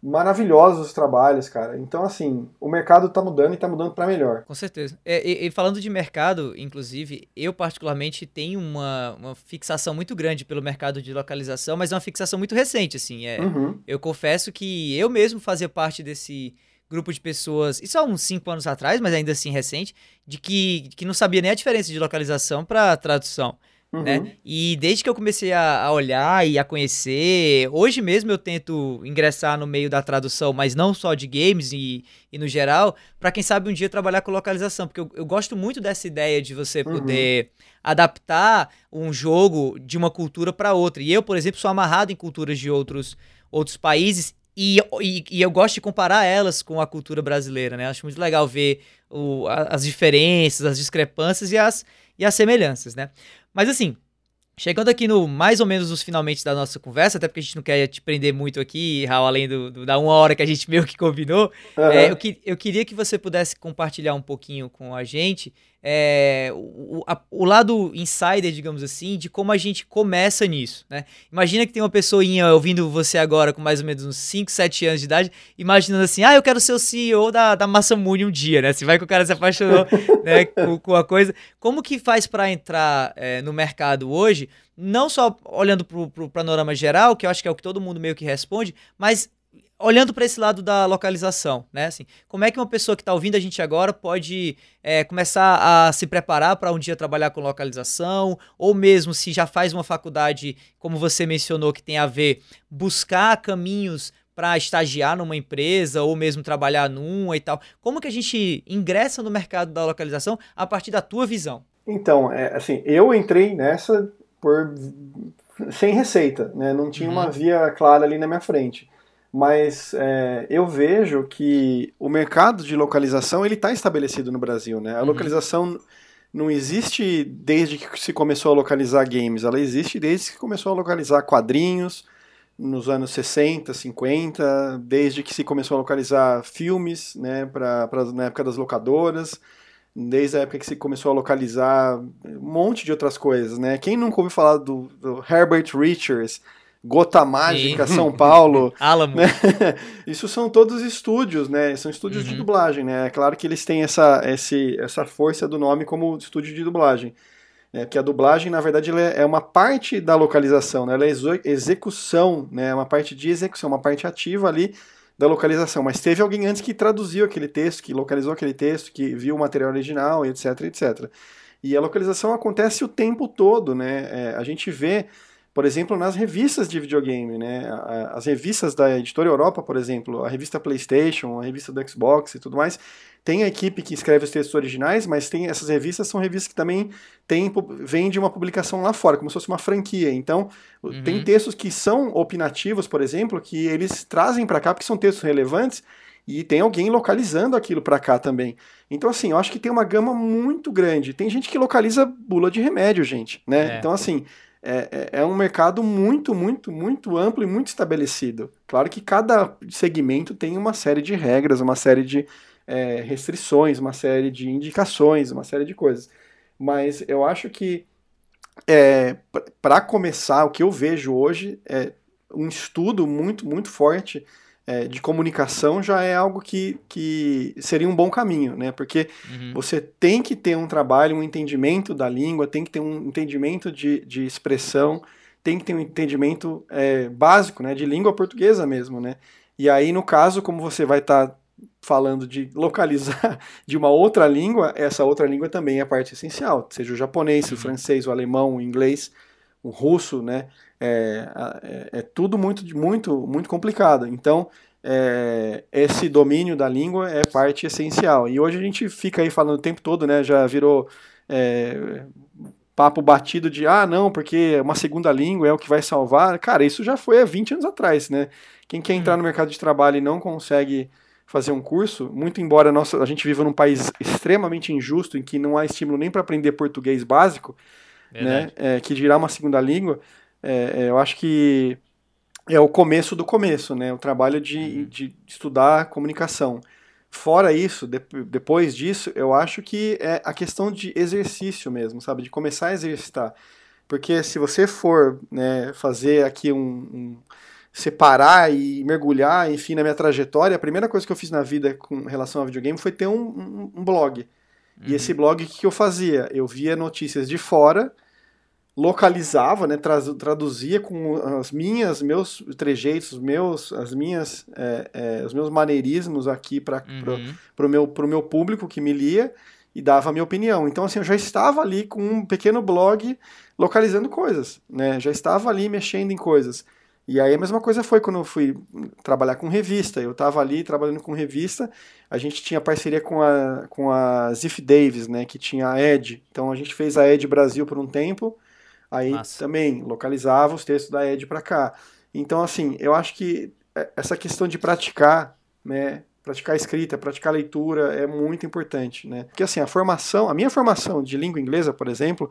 Maravilhosos os trabalhos, cara. Então, assim, o mercado tá mudando e tá mudando para melhor. Com certeza. É, e, e, falando de mercado, inclusive, eu particularmente tenho uma, uma fixação muito grande pelo mercado de localização, mas é uma fixação muito recente, assim. É, uhum. Eu confesso que eu mesmo fazia parte desse grupo de pessoas, isso há uns 5 anos atrás, mas ainda assim recente, de que, que não sabia nem a diferença de localização para tradução. Uhum. Né? E desde que eu comecei a, a, olhar e a conhecer, hoje mesmo eu tento ingressar no meio da tradução, mas não só de games e, e no geral, para quem sabe um dia trabalhar com localização, porque eu, eu gosto muito dessa ideia de você uhum. poder adaptar um jogo de uma cultura para outra. E eu, por exemplo, sou amarrado em culturas de outros, outros países e, e, e, eu gosto de comparar elas com a cultura brasileira, né? Acho muito legal ver o, as diferenças, as discrepâncias e as, e as semelhanças, né? Mas assim, Chegando aqui no mais ou menos nos finalmente da nossa conversa, até porque a gente não quer te prender muito aqui, Raul, além do, do, da uma hora que a gente meio que combinou, uhum. é, eu, que, eu queria que você pudesse compartilhar um pouquinho com a gente é, o, a, o, lado insider, digamos assim, de como a gente começa nisso, né? Imagina que tem uma pessoinha ouvindo você agora com mais ou menos uns 5, 7 anos de idade, imaginando assim, ah, eu quero ser o CEO da, da Massamune um dia, né? Se vai que o cara se apaixonou né, com, com, a coisa. Como que faz para entrar é, no mercado hoje, não só olhando para o panorama geral, que eu acho que é o que todo mundo meio que responde, mas olhando para esse lado da localização, né? Assim, como é que uma pessoa que está ouvindo a gente agora pode é, começar a se preparar para um dia trabalhar com localização, ou mesmo se já faz uma faculdade, como você mencionou, que tem a ver, buscar caminhos para estagiar numa empresa ou mesmo trabalhar numa e tal. Como que a gente ingressa no mercado da localização a partir da tua visão? Então, é, assim, eu entrei nessa por sem receita, né? Não tinha uhum. uma via clara ali na minha frente mas é, eu vejo que o mercado de localização ele está estabelecido no Brasil, né? A uhum. localização não existe desde que se começou a localizar games, ela existe desde que começou a localizar quadrinhos nos anos 60, 50, desde que se começou a localizar filmes, né, pra, pra, na época das locadoras, desde a época que se começou a localizar um monte de outras coisas, né? Quem nunca ouviu falar do, do Herbert Richards, Gota Mágica, Sim. São Paulo. Alamo. Né? Isso são todos estúdios, né? São estúdios uhum. de dublagem, né? É claro que eles têm essa, esse, essa força do nome como estúdio de dublagem. Né? Que a dublagem, na verdade, é uma parte da localização, né? Ela é execução, né? É uma parte de execução, uma parte ativa ali da localização. Mas teve alguém antes que traduziu aquele texto, que localizou aquele texto, que viu o material original, etc, etc. E a localização acontece o tempo todo, né? É, a gente vê por exemplo, nas revistas de videogame, né? As revistas da Editora Europa, por exemplo, a revista PlayStation, a revista do Xbox e tudo mais, tem a equipe que escreve os textos originais, mas tem essas revistas são revistas que também tem, vêm de uma publicação lá fora, como se fosse uma franquia. Então, uhum. tem textos que são opinativos, por exemplo, que eles trazem para cá porque são textos relevantes e tem alguém localizando aquilo para cá também. Então, assim, eu acho que tem uma gama muito grande. Tem gente que localiza bula de remédio, gente, né? É. Então, assim, é, é, é um mercado muito, muito, muito amplo e muito estabelecido. Claro que cada segmento tem uma série de regras, uma série de é, restrições, uma série de indicações, uma série de coisas. Mas eu acho que, é, para começar, o que eu vejo hoje é um estudo muito, muito forte é, de comunicação já é algo que, que seria um bom caminho, né? Porque uhum. você tem que ter um trabalho, um entendimento da língua, tem que ter um entendimento de, de expressão, tem que ter um entendimento é, básico, né? De língua portuguesa mesmo, né? E aí, no caso, como você vai estar tá falando de localizar de uma outra língua, essa outra língua também é parte essencial, seja o japonês, uhum. o francês, o alemão, o inglês, o russo, né? É, é, é, tudo muito, muito, muito complicado. Então, é, esse domínio da língua é parte essencial. E hoje a gente fica aí falando o tempo todo, né? Já virou é, papo batido de ah, não, porque uma segunda língua é o que vai salvar. Cara, isso já foi há 20 anos atrás, né? Quem quer entrar no mercado de trabalho e não consegue fazer um curso, muito embora a, nossa, a gente viva num país extremamente injusto, em que não há estímulo nem para aprender português básico, né? É, que dirá uma segunda língua é, é, eu acho que é o começo do começo, né? O trabalho de, uhum. de estudar comunicação. Fora isso, de, depois disso, eu acho que é a questão de exercício mesmo, sabe? De começar a exercitar. Porque se você for né, fazer aqui um, um, separar e mergulhar, enfim, na minha trajetória, a primeira coisa que eu fiz na vida com relação ao videogame foi ter um, um, um blog. Uhum. E esse blog, o que eu fazia? Eu via notícias de fora, localizava, né, traduzia com as minhas, meus trejeitos, meus, as minhas, é, é, os meus maneirismos aqui para uhum. o meu, pro meu público que me lia e dava a minha opinião. Então, assim, eu já estava ali com um pequeno blog localizando coisas, né, já estava ali mexendo em coisas. E aí a mesma coisa foi quando eu fui trabalhar com revista. Eu estava ali trabalhando com revista, a gente tinha parceria com a, com a Ziff Davis, né, que tinha a Ed. Então a gente fez a Ed Brasil por um tempo, Aí Massa. também localizava os textos da Ed para cá. Então, assim, eu acho que é, essa questão de praticar, né, praticar escrita, praticar leitura é muito importante, né? Porque assim, a formação, a minha formação de língua inglesa, por exemplo,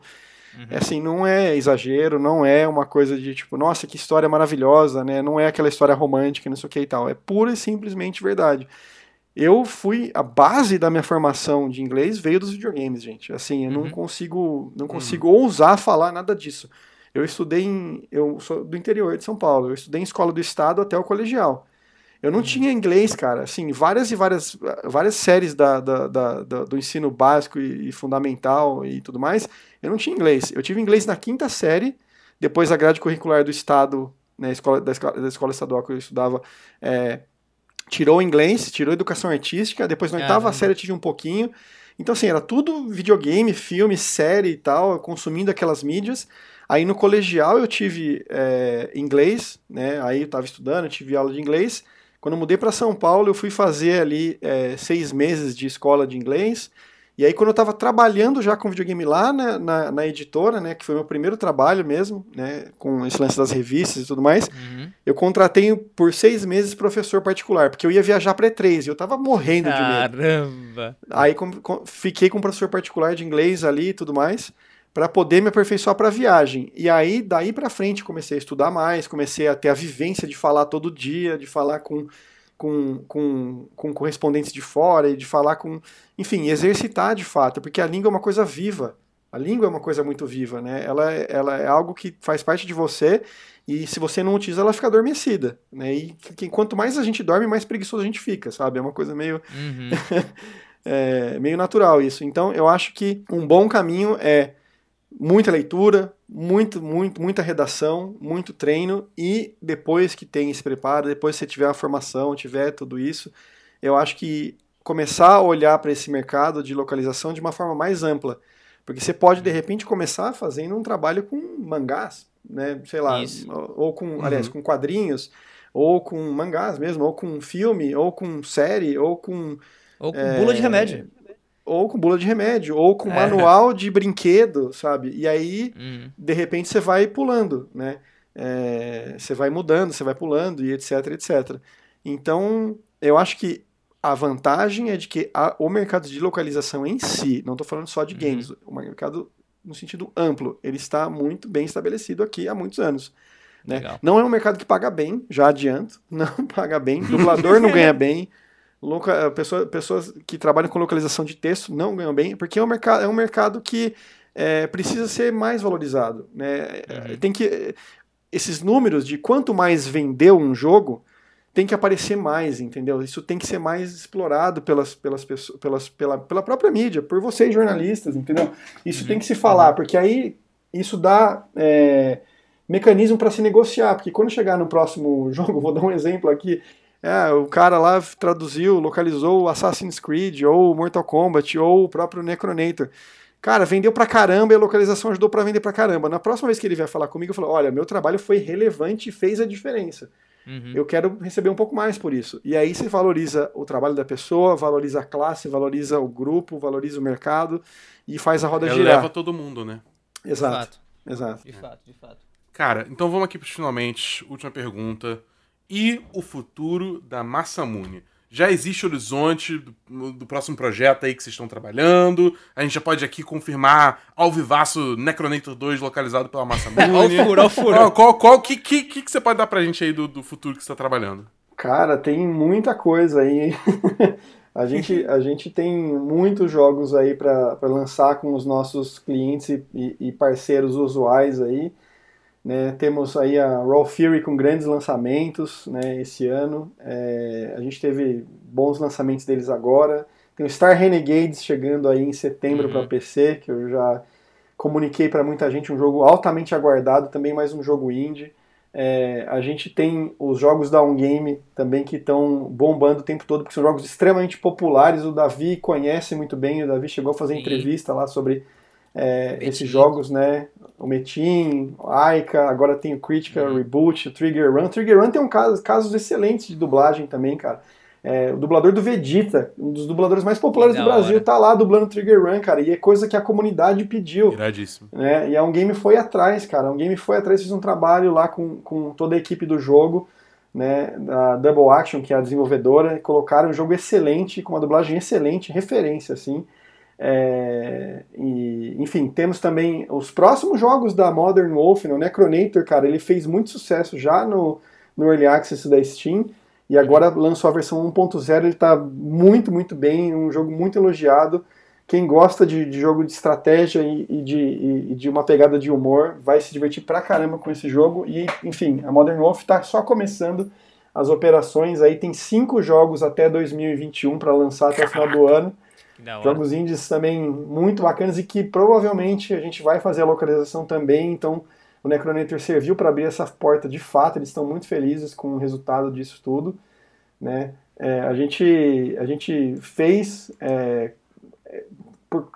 É assim, não é exagero, não é uma coisa de tipo, nossa, que história maravilhosa, né? Não é aquela história romântica, não sei o que e tal. É pura e simplesmente verdade. Eu fui a base da minha formação de inglês veio dos videogames, gente. Assim, eu não Uhum. consigo, não consigo ousar falar nada disso. Eu estudei em, eu sou do interior de São Paulo. Eu estudei em escola do estado até o colegial. Eu não tinha inglês, cara. Assim, várias e várias, várias séries da, da- da- da- do ensino básico e, e fundamental e tudo mais, eu não tinha inglês. Eu tive inglês na quinta série, depois a grade curricular do estado, né, escola, da, escola, da escola estadual que eu estudava, é, tirou inglês, tirou educação artística, depois na oitava série eu tive um pouquinho. Então, assim, era tudo videogame, filme, série e tal, consumindo aquelas mídias. Aí no colegial eu tive é, inglês, né? Aí eu estava estudando, eu tive aula de inglês. Quando eu mudei para São Paulo, eu fui fazer ali é, seis meses de escola de inglês. E aí, quando eu estava trabalhando já com videogame lá na, na, na editora, né, que foi meu primeiro trabalho mesmo, né, com esse lance das revistas e tudo mais, Uhum. eu contratei por seis meses professor particular, porque eu ia viajar para E3 e eu tava morrendo de medo. Caramba. Aí com- com- fiquei com um professor particular de inglês ali e tudo mais, para poder me aperfeiçoar para viagem. E aí, daí para frente, comecei a estudar mais, comecei a ter a vivência de falar todo dia, de falar com, com, com, com correspondentes de fora, e de falar com. Enfim, exercitar de fato, porque a língua é uma coisa viva. A língua é uma coisa muito viva, né? Ela, é- ela é algo que faz parte de você e se você não utiliza, ela fica adormecida, né? E que- quanto mais a gente dorme, mais preguiçoso a gente fica, sabe? É uma coisa meio, Uhum. é, meio natural isso. Então, eu acho que um bom caminho é muita leitura, muito, muito, muita redação, muito treino e depois que tem esse preparo, depois que você tiver a formação, tiver tudo isso, eu acho que começar a olhar para esse mercado de localização de uma forma mais ampla, porque você pode de repente começar fazendo um trabalho com mangás, né, sei lá, Isso. ou com, aliás, com quadrinhos, ou com mangás mesmo, ou com filme, ou com série, ou com Ou com bula de remédio. Ou com bula de remédio, ou com É. manual de brinquedo, sabe? E aí, Uhum. de repente, você vai pulando, né? É, você vai mudando, você vai pulando e etc, etc. Então, eu acho que a vantagem é de que a- o mercado de localização em si, não estou falando só de Uhum. games, o mercado no sentido amplo, ele está muito bem estabelecido aqui há muitos anos. Né? Não é um mercado que paga bem, já adianto, não paga bem, dublador não ganha bem, loca- pessoa- pessoas que trabalham com localização de texto não ganham bem, porque é um mercado, é um mercado que é, precisa ser mais valorizado. Né? Uhum. Tem que, esses números de quanto mais vendeu um jogo tem que aparecer mais, entendeu? Isso tem que ser mais explorado pelas, pelas pessoas, pelas, pela, pela própria mídia, por vocês jornalistas, entendeu? Isso Uhum. tem que se falar, porque aí isso dá é, mecanismo para se negociar, porque quando chegar no próximo jogo, vou dar um exemplo aqui, é, o cara lá traduziu, localizou o Assassin's Creed, ou o Mortal Kombat, ou o próprio Necronator. Cara, vendeu pra caramba e a localização ajudou pra vender pra caramba. Na próxima vez que ele vier falar comigo, eu falo: olha, meu trabalho foi relevante e fez a diferença. Uhum. Eu quero receber um pouco mais por isso. E aí você valoriza o trabalho da pessoa, valoriza a classe, valoriza o grupo, valoriza o mercado e faz a roda Eleva girar. todo mundo, né? De Exato, fato, exato. de fato, de fato. Cara, então vamos aqui pros finalmente. Última pergunta. E o futuro da Massamune? Já existe horizonte do, do próximo projeto aí que vocês estão trabalhando? A gente já pode aqui confirmar ao vivaço Necronator 2 localizado pela Massamune. Ó o furo, ó o furo. Qual, qual, qual que, que, que você pode dar pra gente aí do, do futuro que você tá trabalhando? Cara, tem muita coisa aí. a, gente, a gente tem muitos jogos aí para lançar com os nossos clientes e, e- e parceiros usuais aí. Né? Temos aí a Raw Fury com grandes lançamentos né, esse ano. É, a gente teve bons lançamentos deles agora. Tem o Star Renegades chegando aí em setembro Uhum. para PC, que eu já comuniquei para muita gente, um jogo altamente aguardado, também mais um jogo indie. É, a gente tem os jogos da OnGame também que estão bombando o tempo todo, porque são jogos extremamente populares. O Davi conhece muito bem, o Davi chegou a fazer Sim. entrevista lá sobre é, esses jogos, né? O Metin, o Aika, agora tem o Critical Uhum. Reboot, o Trigger Run. Trigger Run tem um caso, casos excelentes de dublagem também, cara. É, o dublador do Vegeta, um dos dubladores mais populares do Brasil, hora. tá lá dublando Trigger Run, cara. E é coisa que a comunidade pediu Iradíssimo. né? E a Game foi atrás, cara. A Game foi atrás, fez um trabalho lá com, com toda a equipe do jogo, né? Da Double Action, que é a desenvolvedora, e colocaram um jogo excelente, com uma dublagem excelente, referência, assim. É, e, enfim, temos também os próximos jogos da Modern Wolf, né? o Necronator, cara, ele fez muito sucesso já no, no Early Access da Steam, e agora lançou a versão 1.0, ele está muito, muito bem, um jogo muito elogiado. Quem gosta de, de jogo de estratégia e, e de, e, de uma pegada de humor vai se divertir pra caramba com esse jogo. E, enfim, a Modern Wolf está só começando as operações. Aí tem cinco jogos até 2021 para lançar até o final do ano. Jogos indies também muito bacanas e que provavelmente a gente vai fazer a localização também. Então, o Necronator serviu para abrir essa porta de fato. Eles estão muito felizes com o resultado disso tudo. Né? É, a, gente, a gente fez é,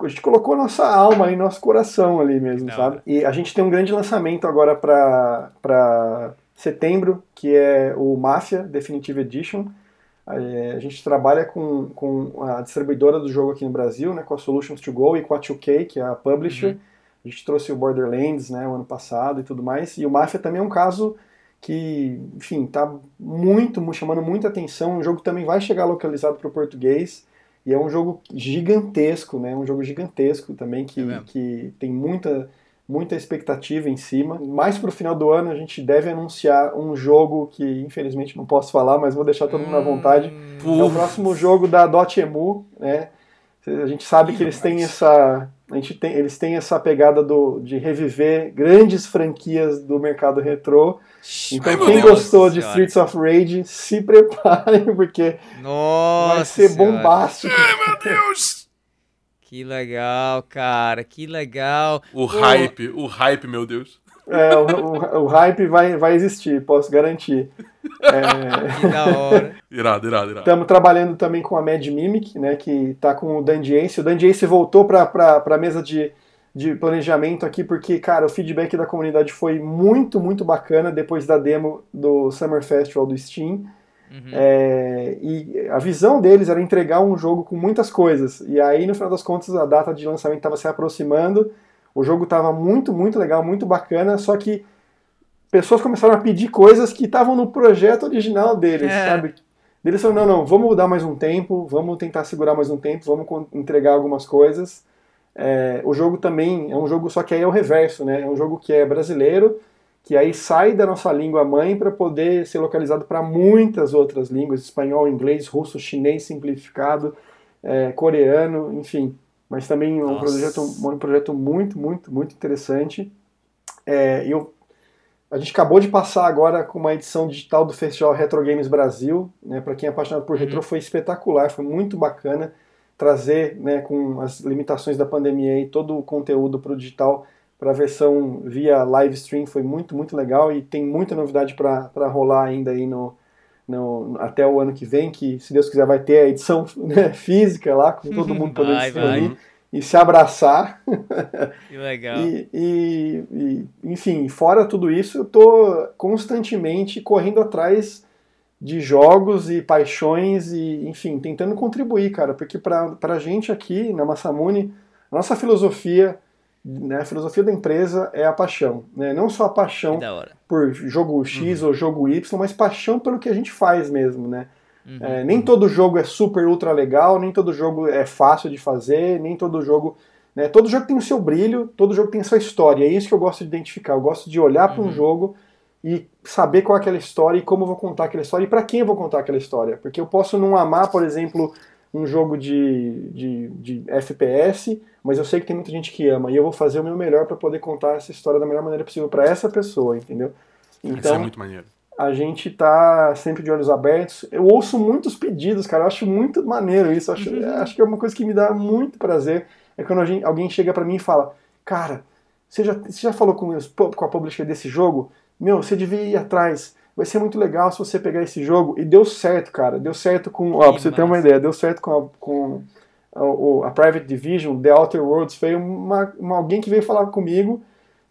a gente colocou nossa alma e nosso coração ali mesmo, Não. sabe? E a gente tem um grande lançamento agora para setembro, que é o Mafia Definitive Edition. É, a gente trabalha com, com a distribuidora do jogo aqui no Brasil, né, com a Solutions to Go e com a 2K, que é a publisher. Uhum. A gente trouxe o Borderlands né, o ano passado e tudo mais. E o Mafia também é um caso que, enfim, tá muito, chamando muita atenção. O jogo também vai chegar localizado para o português. E é um jogo gigantesco, né? Um jogo gigantesco também que, é que tem muita muita expectativa em cima. Mais pro final do ano a gente deve anunciar um jogo que infelizmente não posso falar, mas vou deixar todo mundo à vontade. Hum, é o próximo jogo da Dotemu, né? A gente sabe que eles têm essa a gente tem, eles têm essa pegada do, de reviver grandes franquias do mercado retrô. Então, Ai, quem gostou de Streets of Rage, se preparem, porque Nossa vai ser senhora. bombástico. Ai, meu Deus! Que legal, cara, que legal. O Pô. hype, o hype, meu Deus. É, o, o, o, hype vai, vai existir, posso garantir. É... Que da hora. Irado, irado, irado. Estamos trabalhando também com a Mad Mimic, né, que está com o Dan Ace. O Dan Ace voltou para a mesa de, de planejamento aqui, porque, cara, o feedback da comunidade foi muito, muito bacana depois da demo do Summer Festival do Steam. Uhum. É, e a visão deles era entregar um jogo com muitas coisas. E aí, no final das contas, a data de lançamento estava se aproximando o jogo estava muito, muito legal, muito bacana, só que pessoas começaram a pedir coisas que estavam no projeto original deles, é. sabe? Eles falaram, não, não, vamos dar mais um tempo, vamos tentar segurar mais um tempo, vamos entregar algumas coisas. É, o jogo também é um jogo, só que aí é o reverso, né? É um jogo que é brasileiro, que aí sai da nossa língua mãe para poder ser localizado para muitas outras línguas, espanhol, inglês, russo, chinês simplificado, é, coreano, enfim mas também é um projeto, um projeto muito, muito, muito interessante. É, eu, a gente acabou de passar agora com uma edição digital do Festival Retro Games Brasil. Né, Para quem é apaixonado por uhum. retro, foi espetacular, foi muito bacana trazer, né, com as limitações da pandemia, aí, todo o conteúdo para o digital para a versão via live stream foi muito, muito legal e tem muita novidade para rolar ainda aí no, no, até o ano que vem, que se Deus quiser vai ter a edição né, física lá, com todo mundo podendo se reunir e se abraçar. Que legal. e, e, e, enfim, fora tudo isso, eu estou constantemente correndo atrás de jogos e paixões e, enfim, tentando contribuir, cara, porque para a gente aqui na Massamune, a nossa filosofia né, a filosofia da empresa é a paixão. Né? Não só a paixão por jogo X uhum. ou jogo Y, mas paixão pelo que a gente faz mesmo. Né? Uhum. É, nem todo jogo é super ultra legal, nem todo jogo é fácil de fazer, nem todo jogo. Né, todo jogo tem o seu brilho, todo jogo tem a sua história. É isso que eu gosto de identificar. Eu gosto de olhar uhum. para um jogo e saber qual é aquela história e como eu vou contar aquela história e para quem eu vou contar aquela história. Porque eu posso não amar, por exemplo, um jogo de, de, de, FPS, mas eu sei que tem muita gente que ama, e eu vou fazer o meu melhor para poder contar essa história da melhor maneira possível para essa pessoa, entendeu? Então, Isso é muito maneiro. A gente tá sempre de olhos abertos. Eu ouço muitos pedidos, cara. Eu acho muito maneiro isso. Acho, uhum. acho que é uma coisa que me dá muito prazer. É quando gente, alguém chega para mim e fala: Cara, você já, você já falou com, com a publisher desse jogo? Meu, você devia ir atrás vai ser muito legal se você pegar esse jogo. E deu certo, cara. Deu certo com. Ó, pra você ter uma ideia, deu certo com a, com a, a Private Division, The Outer Worlds. Foi uma, uma, alguém que veio falar comigo.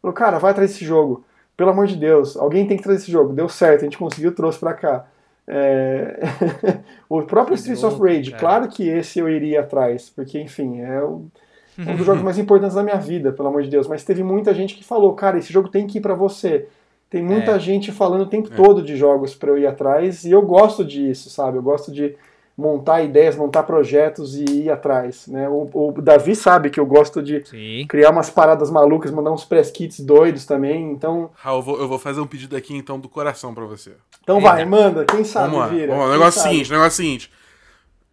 Falou, cara, vai atrás desse jogo. Pelo amor de Deus, alguém tem que trazer esse jogo. Deu certo, a gente conseguiu, trouxe pra cá. É... o próprio Streets of Rage, cara. claro que esse eu iria atrás, porque, enfim, é um dos jogos mais importantes da minha vida, pelo amor de Deus. Mas teve muita gente que falou, cara, esse jogo tem que ir para você. Tem muita é. gente falando o tempo é. todo de jogos para eu ir atrás e eu gosto disso, sabe? Eu gosto de, montar ideias, montar projetos e ir atrás. Né? O, o Davi sabe que eu gosto de Sim. criar umas paradas malucas, mandar uns press kits doidos também. Então. Raul, eu vou, eu vou fazer um pedido aqui então do coração para você. Então vai, manda. Quem sabe vamos lá, vira. Vamos lá. Negócio sabe? seguinte, negócio seguinte.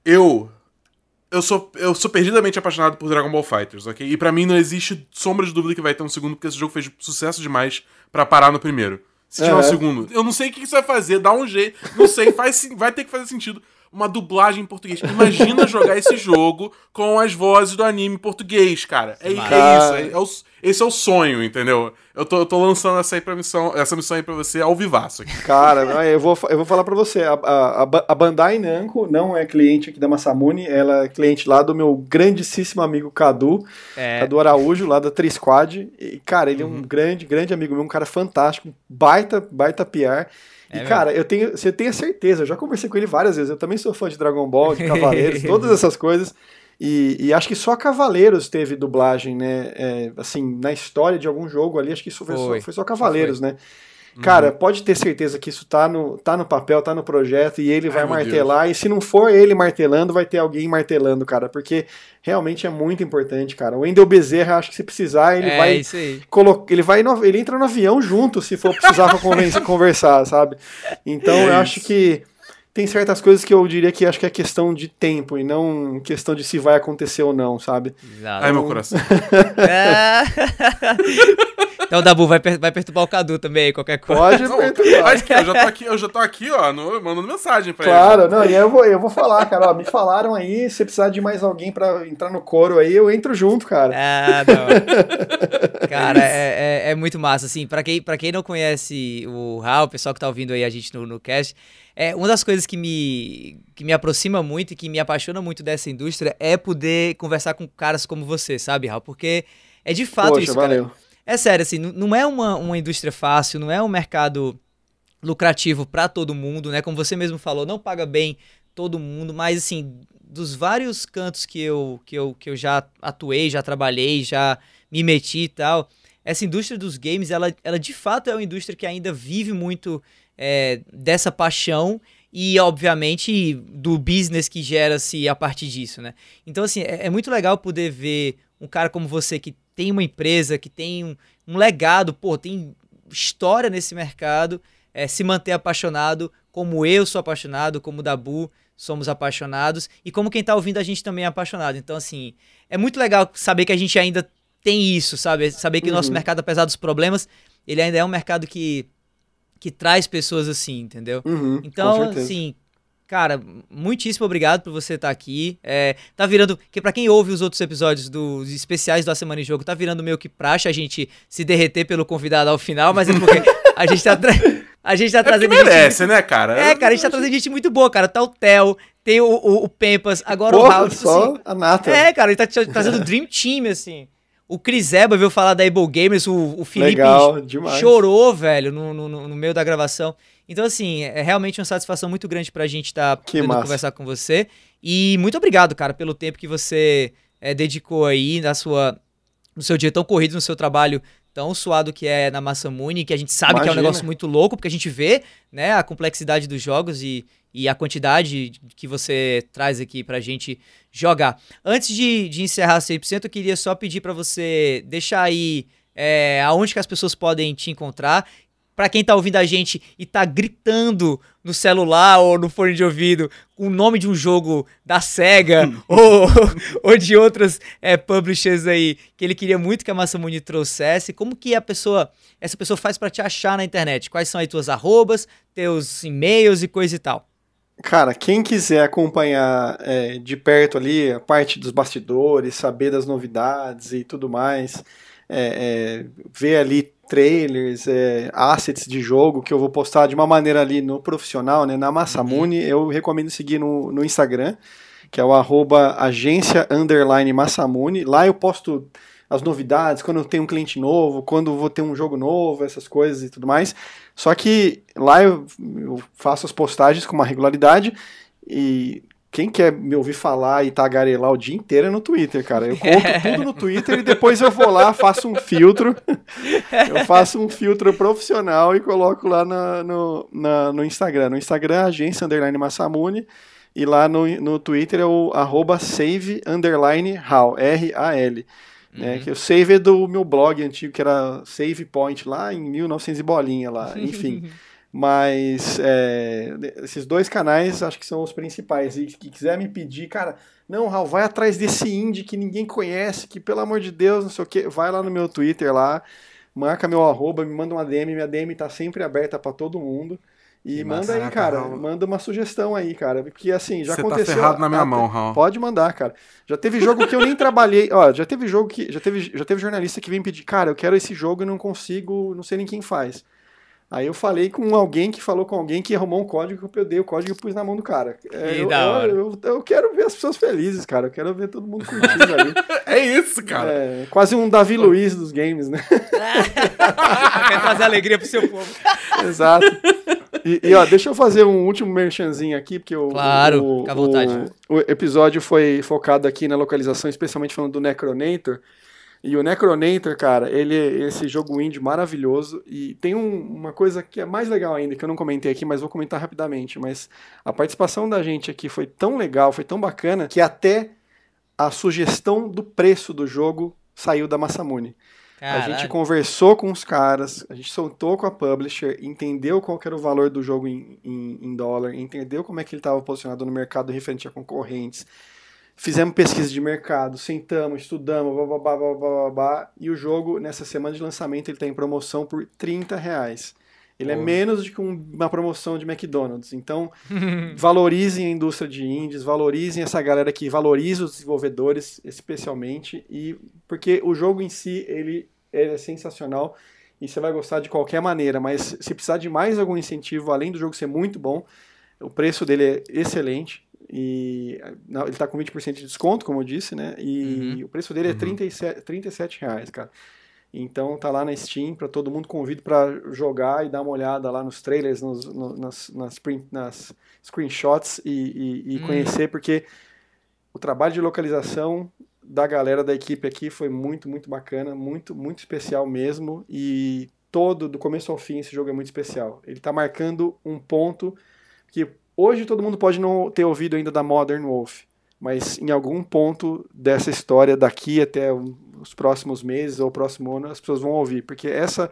Eu eu sou, eu sou perdidamente apaixonado por Dragon Ball Fighters, ok? E para mim não existe sombra de dúvida que vai ter um segundo, porque esse jogo fez sucesso demais para parar no primeiro. Se tiver um segundo, eu não sei o que você vai fazer, dá um jeito, não sei, faz, vai ter que fazer sentido uma dublagem em português. Imagina jogar esse jogo com as vozes do anime em português, cara. É, é isso, é, é o, esse é o sonho, entendeu? Eu tô, eu tô lançando essa, aí pra missão, essa missão aí pra você ao vivaço. Aqui. Cara, eu vou, eu vou falar pra você. A, a, a Bandai Namco não é cliente aqui da Massamune, ela é cliente lá do meu grandíssimo amigo Cadu, é. Cadu Araújo, lá da Trisquad. E, cara, ele uhum. é um uhum. grande, grande amigo meu, um cara fantástico, baita, baita PR. É e, mesmo? cara, eu tenho, você tem a certeza, eu já conversei com ele várias vezes. Eu também sou fã de Dragon Ball, de Cavaleiros, todas essas coisas. E, e, acho que só Cavaleiros teve dublagem, né? É, assim, na história de algum jogo ali, acho que isso foi, foi. Só, foi só Cavaleiros, foi. né? Cara, uhum. pode ter certeza que isso tá no, tá no papel, tá no projeto e ele vai Ai, martelar. E se não for ele martelando, vai ter alguém martelando, cara. Porque realmente é muito importante, cara. O Endel Bezerra, acho que se precisar, ele é, vai. Isso aí. Ele vai no, ele entra no avião junto se for precisar pra conversar, sabe? Então eu acho que tem certas coisas que eu diria que acho que é questão de tempo e não questão de se vai acontecer ou não, sabe? Exato. Ai, meu coração. então o Dabu vai, per vai perturbar o Cadu também, qualquer coisa. Pode não, perturbar. eu já tô aqui, eu já tô aqui, ó, no, mandando mensagem pra claro, ele. Claro, não, e eu vou, eu vou falar, cara, ó, me falaram aí, se precisar de mais alguém pra entrar no coro aí, eu entro junto, cara. Ah, não. cara, é, é, é, muito massa, assim, pra quem, pra quem não conhece o Raul, o pessoal que tá ouvindo aí a gente no, no cast, é, uma das coisas que me, que me aproxima muito e que me apaixona muito dessa indústria é poder conversar com caras como você, sabe, Raul? Porque é de fato Poxa, isso, valeu. cara. É sério, assim, não é uma, uma indústria fácil, não é um mercado lucrativo para todo mundo, né? Como você mesmo falou, não paga bem todo mundo, mas assim, dos vários cantos que eu, que eu, que eu já atuei, já trabalhei, já me meti e tal, essa indústria dos games, ela, ela de fato é uma indústria que ainda vive muito é, dessa paixão e, obviamente, do business que gera-se a partir disso, né? Então, assim, é, é, muito legal poder ver um cara como você que tem uma empresa, que tem um, um legado, pô, tem história nesse mercado, é, se manter apaixonado, como eu sou apaixonado, como o Dabu somos apaixonados, e como quem tá ouvindo a gente também é apaixonado. Então, assim, é muito legal saber que a gente ainda tem isso, sabe? Saber que uhum. o nosso uhum. mercado, apesar dos problemas, ele ainda é um mercado que que traz pessoas assim, entendeu? Uhum, então, assim, cara, muitíssimo obrigado por você estar tá aqui. É, tá virando. Que para quem ouve os outros episódios dos especiais da Semana em Jogo, tá virando meio que praxe a gente se derreter pelo convidado ao final, mas é porque a gente tá. Tra... A gente tá é trazendo. Merece, gente... né, cara? É, cara, a gente tá trazendo gente muito boa, cara. Tá o Theo, tem o, o, o Pempas, agora Porra, o Raul. Tipo só assim, a nata. É, cara, ele tá trazendo o Dream Team, assim. O Chris Eba veio falar da Able Gamers, o, o Felipe Legal, chorou, velho, no, no, no, meio da gravação. Então, assim, é realmente uma satisfação muito grande pra gente estar tá podendo massa. conversar com você. E muito obrigado, cara, pelo tempo que você é, dedicou aí na sua, no seu dia tão corrido, no seu trabalho tão suado que é na Massamune, que a gente sabe Imagina. que é um negócio muito louco, porque a gente vê né, a complexidade dos jogos e, e a quantidade que você traz aqui pra gente jogar. Antes de, de encerrar 100%, eu queria só pedir para você deixar aí é, aonde que as pessoas podem te encontrar. Para quem tá ouvindo a gente e tá gritando no celular ou no fone de ouvido o nome de um jogo da SEGA ou, ou de outras é, publishers aí que ele queria muito que a Massamune trouxesse, como que a pessoa, essa pessoa faz para te achar na internet? Quais são aí tuas arrobas, teus e-mails e coisa e tal? Cara, quem quiser acompanhar é, de perto ali a parte dos bastidores, saber das novidades e tudo mais, é, é, ver ali trailers, é, assets de jogo que eu vou postar de uma maneira ali no profissional, né, na Massamune, uhum. eu recomendo seguir no, no Instagram, que é o arroba agência underline Massamune. Lá eu posto as novidades, quando eu tenho um cliente novo, quando eu vou ter um jogo novo, essas coisas e tudo mais. Só que lá eu, eu faço as postagens com uma regularidade e quem quer me ouvir falar e tagarelar o dia inteiro é no Twitter, cara. Eu conto tudo no Twitter e depois eu vou lá, faço um filtro. eu faço um filtro profissional e coloco lá na, no, na, no Instagram. No Instagram, agência underline Massamune. E lá no, no Twitter é o arroba save underline how, R-A-L. Né, que o save é do meu blog antigo, que era Save Point, lá em 1900 e bolinha lá, enfim. Mas é, esses dois canais acho que são os principais. E que quiser me pedir, cara, não, Raul, vai atrás desse indie que ninguém conhece, que pelo amor de Deus, não sei o que, vai lá no meu Twitter lá, marca meu arroba, me manda uma DM, minha DM tá sempre aberta para todo mundo. E manda aí, cara, Raul. manda uma sugestão aí, cara, porque assim, já Você tá aconteceu. Tá ferrado na minha mão, Raul. Pode mandar, cara. Já teve jogo que eu nem trabalhei, ó, já teve jogo que já teve, já teve jornalista que vem pedir, cara, eu quero esse jogo e não consigo, não sei nem quem faz. Aí eu falei com alguém que falou com alguém que arrumou um código que eu dei o código e pus na mão do cara. É, eu, eu, eu, eu, quero ver as pessoas felizes, cara. Eu quero ver todo mundo curtindo ali. É isso, cara. É, quase um Davi Luiz dos games, né? Quer trazer alegria pro seu povo. Exato. E, e, ó, deixa eu fazer um último merchanzinho aqui, porque o, claro, o, fica à vontade. O, o episódio foi focado aqui na localização, especialmente falando do Necronator. E o Necronator, cara, ele é esse jogo indie maravilhoso. E tem um, uma coisa que é mais legal ainda, que eu não comentei aqui, mas vou comentar rapidamente. Mas a participação da gente aqui foi tão legal, foi tão bacana, que até a sugestão do preço do jogo saiu da Massamune. A gente conversou com os caras, a gente soltou com a publisher, entendeu qual era o valor do jogo em, em, em dólar, entendeu como é que ele estava posicionado no mercado referente a concorrentes Fizemos pesquisa de mercado, sentamos, estudamos, blá, blá, blá, blá, e o jogo, nessa semana de lançamento, ele está em promoção por 30 reais. Ele é menos do que uma promoção de McDonald's. Então, valorizem a indústria de indies, valorizem essa galera que valoriza os desenvolvedores, especialmente, e porque o jogo em si, ele, ele é sensacional e você vai gostar de qualquer maneira, mas se precisar de mais algum incentivo, além do jogo ser muito bom, o preço dele é excelente. E ele está com 20% de desconto, como eu disse, né? E uhum. o preço dele é uhum. 37, 37 reais, cara. Então tá lá na Steam para todo mundo convido para jogar e dar uma olhada lá nos trailers, nos, no, nas, nas, print, nas, screenshots e, e, e uhum. conhecer, porque o trabalho de localização da galera da equipe aqui foi muito, muito bacana, muito, muito especial mesmo. E todo, do começo ao fim, esse jogo é muito especial. Ele está marcando um ponto que Hoje todo mundo pode não ter ouvido ainda da Modern Wolf, mas em algum ponto dessa história, daqui até os próximos meses ou o próximo ano, as pessoas vão ouvir, porque essa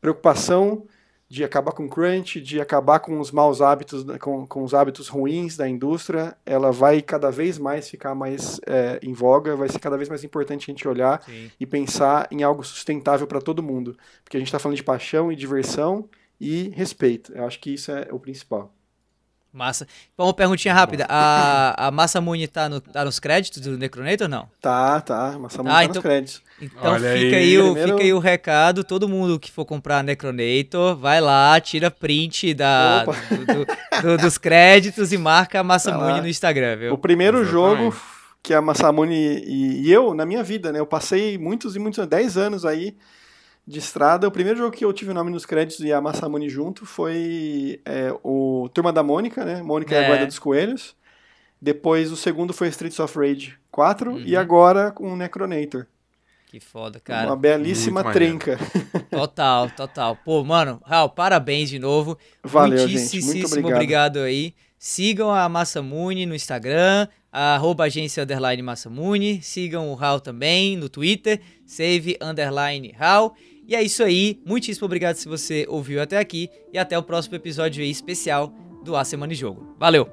preocupação de acabar com o crunch, de acabar com os maus hábitos, com, com os hábitos ruins da indústria, ela vai cada vez mais ficar mais é, em voga, vai ser cada vez mais importante a gente olhar Sim. e pensar em algo sustentável para todo mundo, porque a gente está falando de paixão e diversão e respeito. Eu acho que isso é o principal. Massa. Uma perguntinha rápida. A, a Massa Muni tá, no, tá nos créditos do Necronator ou não? Tá, tá. Massa Muni ah, tá então, nos créditos. Então fica aí, aí o, Primeiro... fica aí o recado. Todo mundo que for comprar Necronator, vai lá, tira print da, do, do, do, dos créditos e marca a Massa tá Muni no Instagram, viu? O primeiro Exatamente. jogo que a Massamune e, e eu, na minha vida, né? Eu passei muitos e muitos, 10 anos aí de estrada. O primeiro jogo que eu tive o nome nos créditos e a Massamune junto foi é, o Turma da Mônica, né? Mônica é. e a Guarda dos Coelhos. Depois o segundo foi Streets of Rage 4 uhum. e agora com o Necronator. Que foda, cara. Uma belíssima Muito trinca. Total, total. Pô, mano, Raul, parabéns de novo. Valeu, gente. Muito obrigado. obrigado aí. Sigam a Massamune no Instagram, arroba agência underline Massamune. Sigam o Raul também no Twitter, save underline Raul. E é isso aí. Muitíssimo obrigado se você ouviu até aqui. E até o próximo episódio aí especial do A Semana em Jogo. Valeu!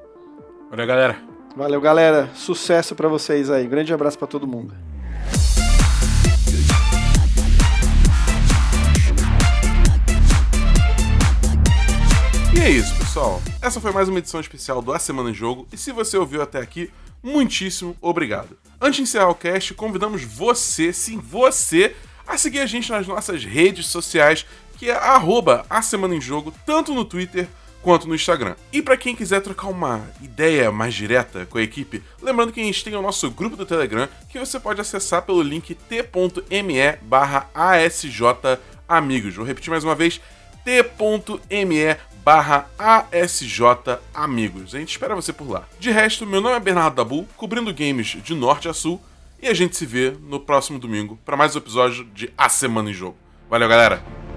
Valeu, galera! Valeu, galera! Sucesso para vocês aí. Grande abraço para todo mundo. E é isso, pessoal. Essa foi mais uma edição especial do A Semana em Jogo. E se você ouviu até aqui, muitíssimo obrigado. Antes de encerrar o cast, convidamos você, sim, você, a seguir a gente nas nossas redes sociais, que é arroba a Semana em Jogo, tanto no Twitter quanto no Instagram. E para quem quiser trocar uma ideia mais direta com a equipe, lembrando que a gente tem o nosso grupo do Telegram, que você pode acessar pelo link t.me barra asjamigos. Vou repetir mais uma vez, t.me barra asjamigos. A gente espera você por lá. De resto, meu nome é Bernardo Dabu, cobrindo games de norte a sul, e a gente se vê no próximo domingo para mais um episódio de A Semana em Jogo. Valeu, galera!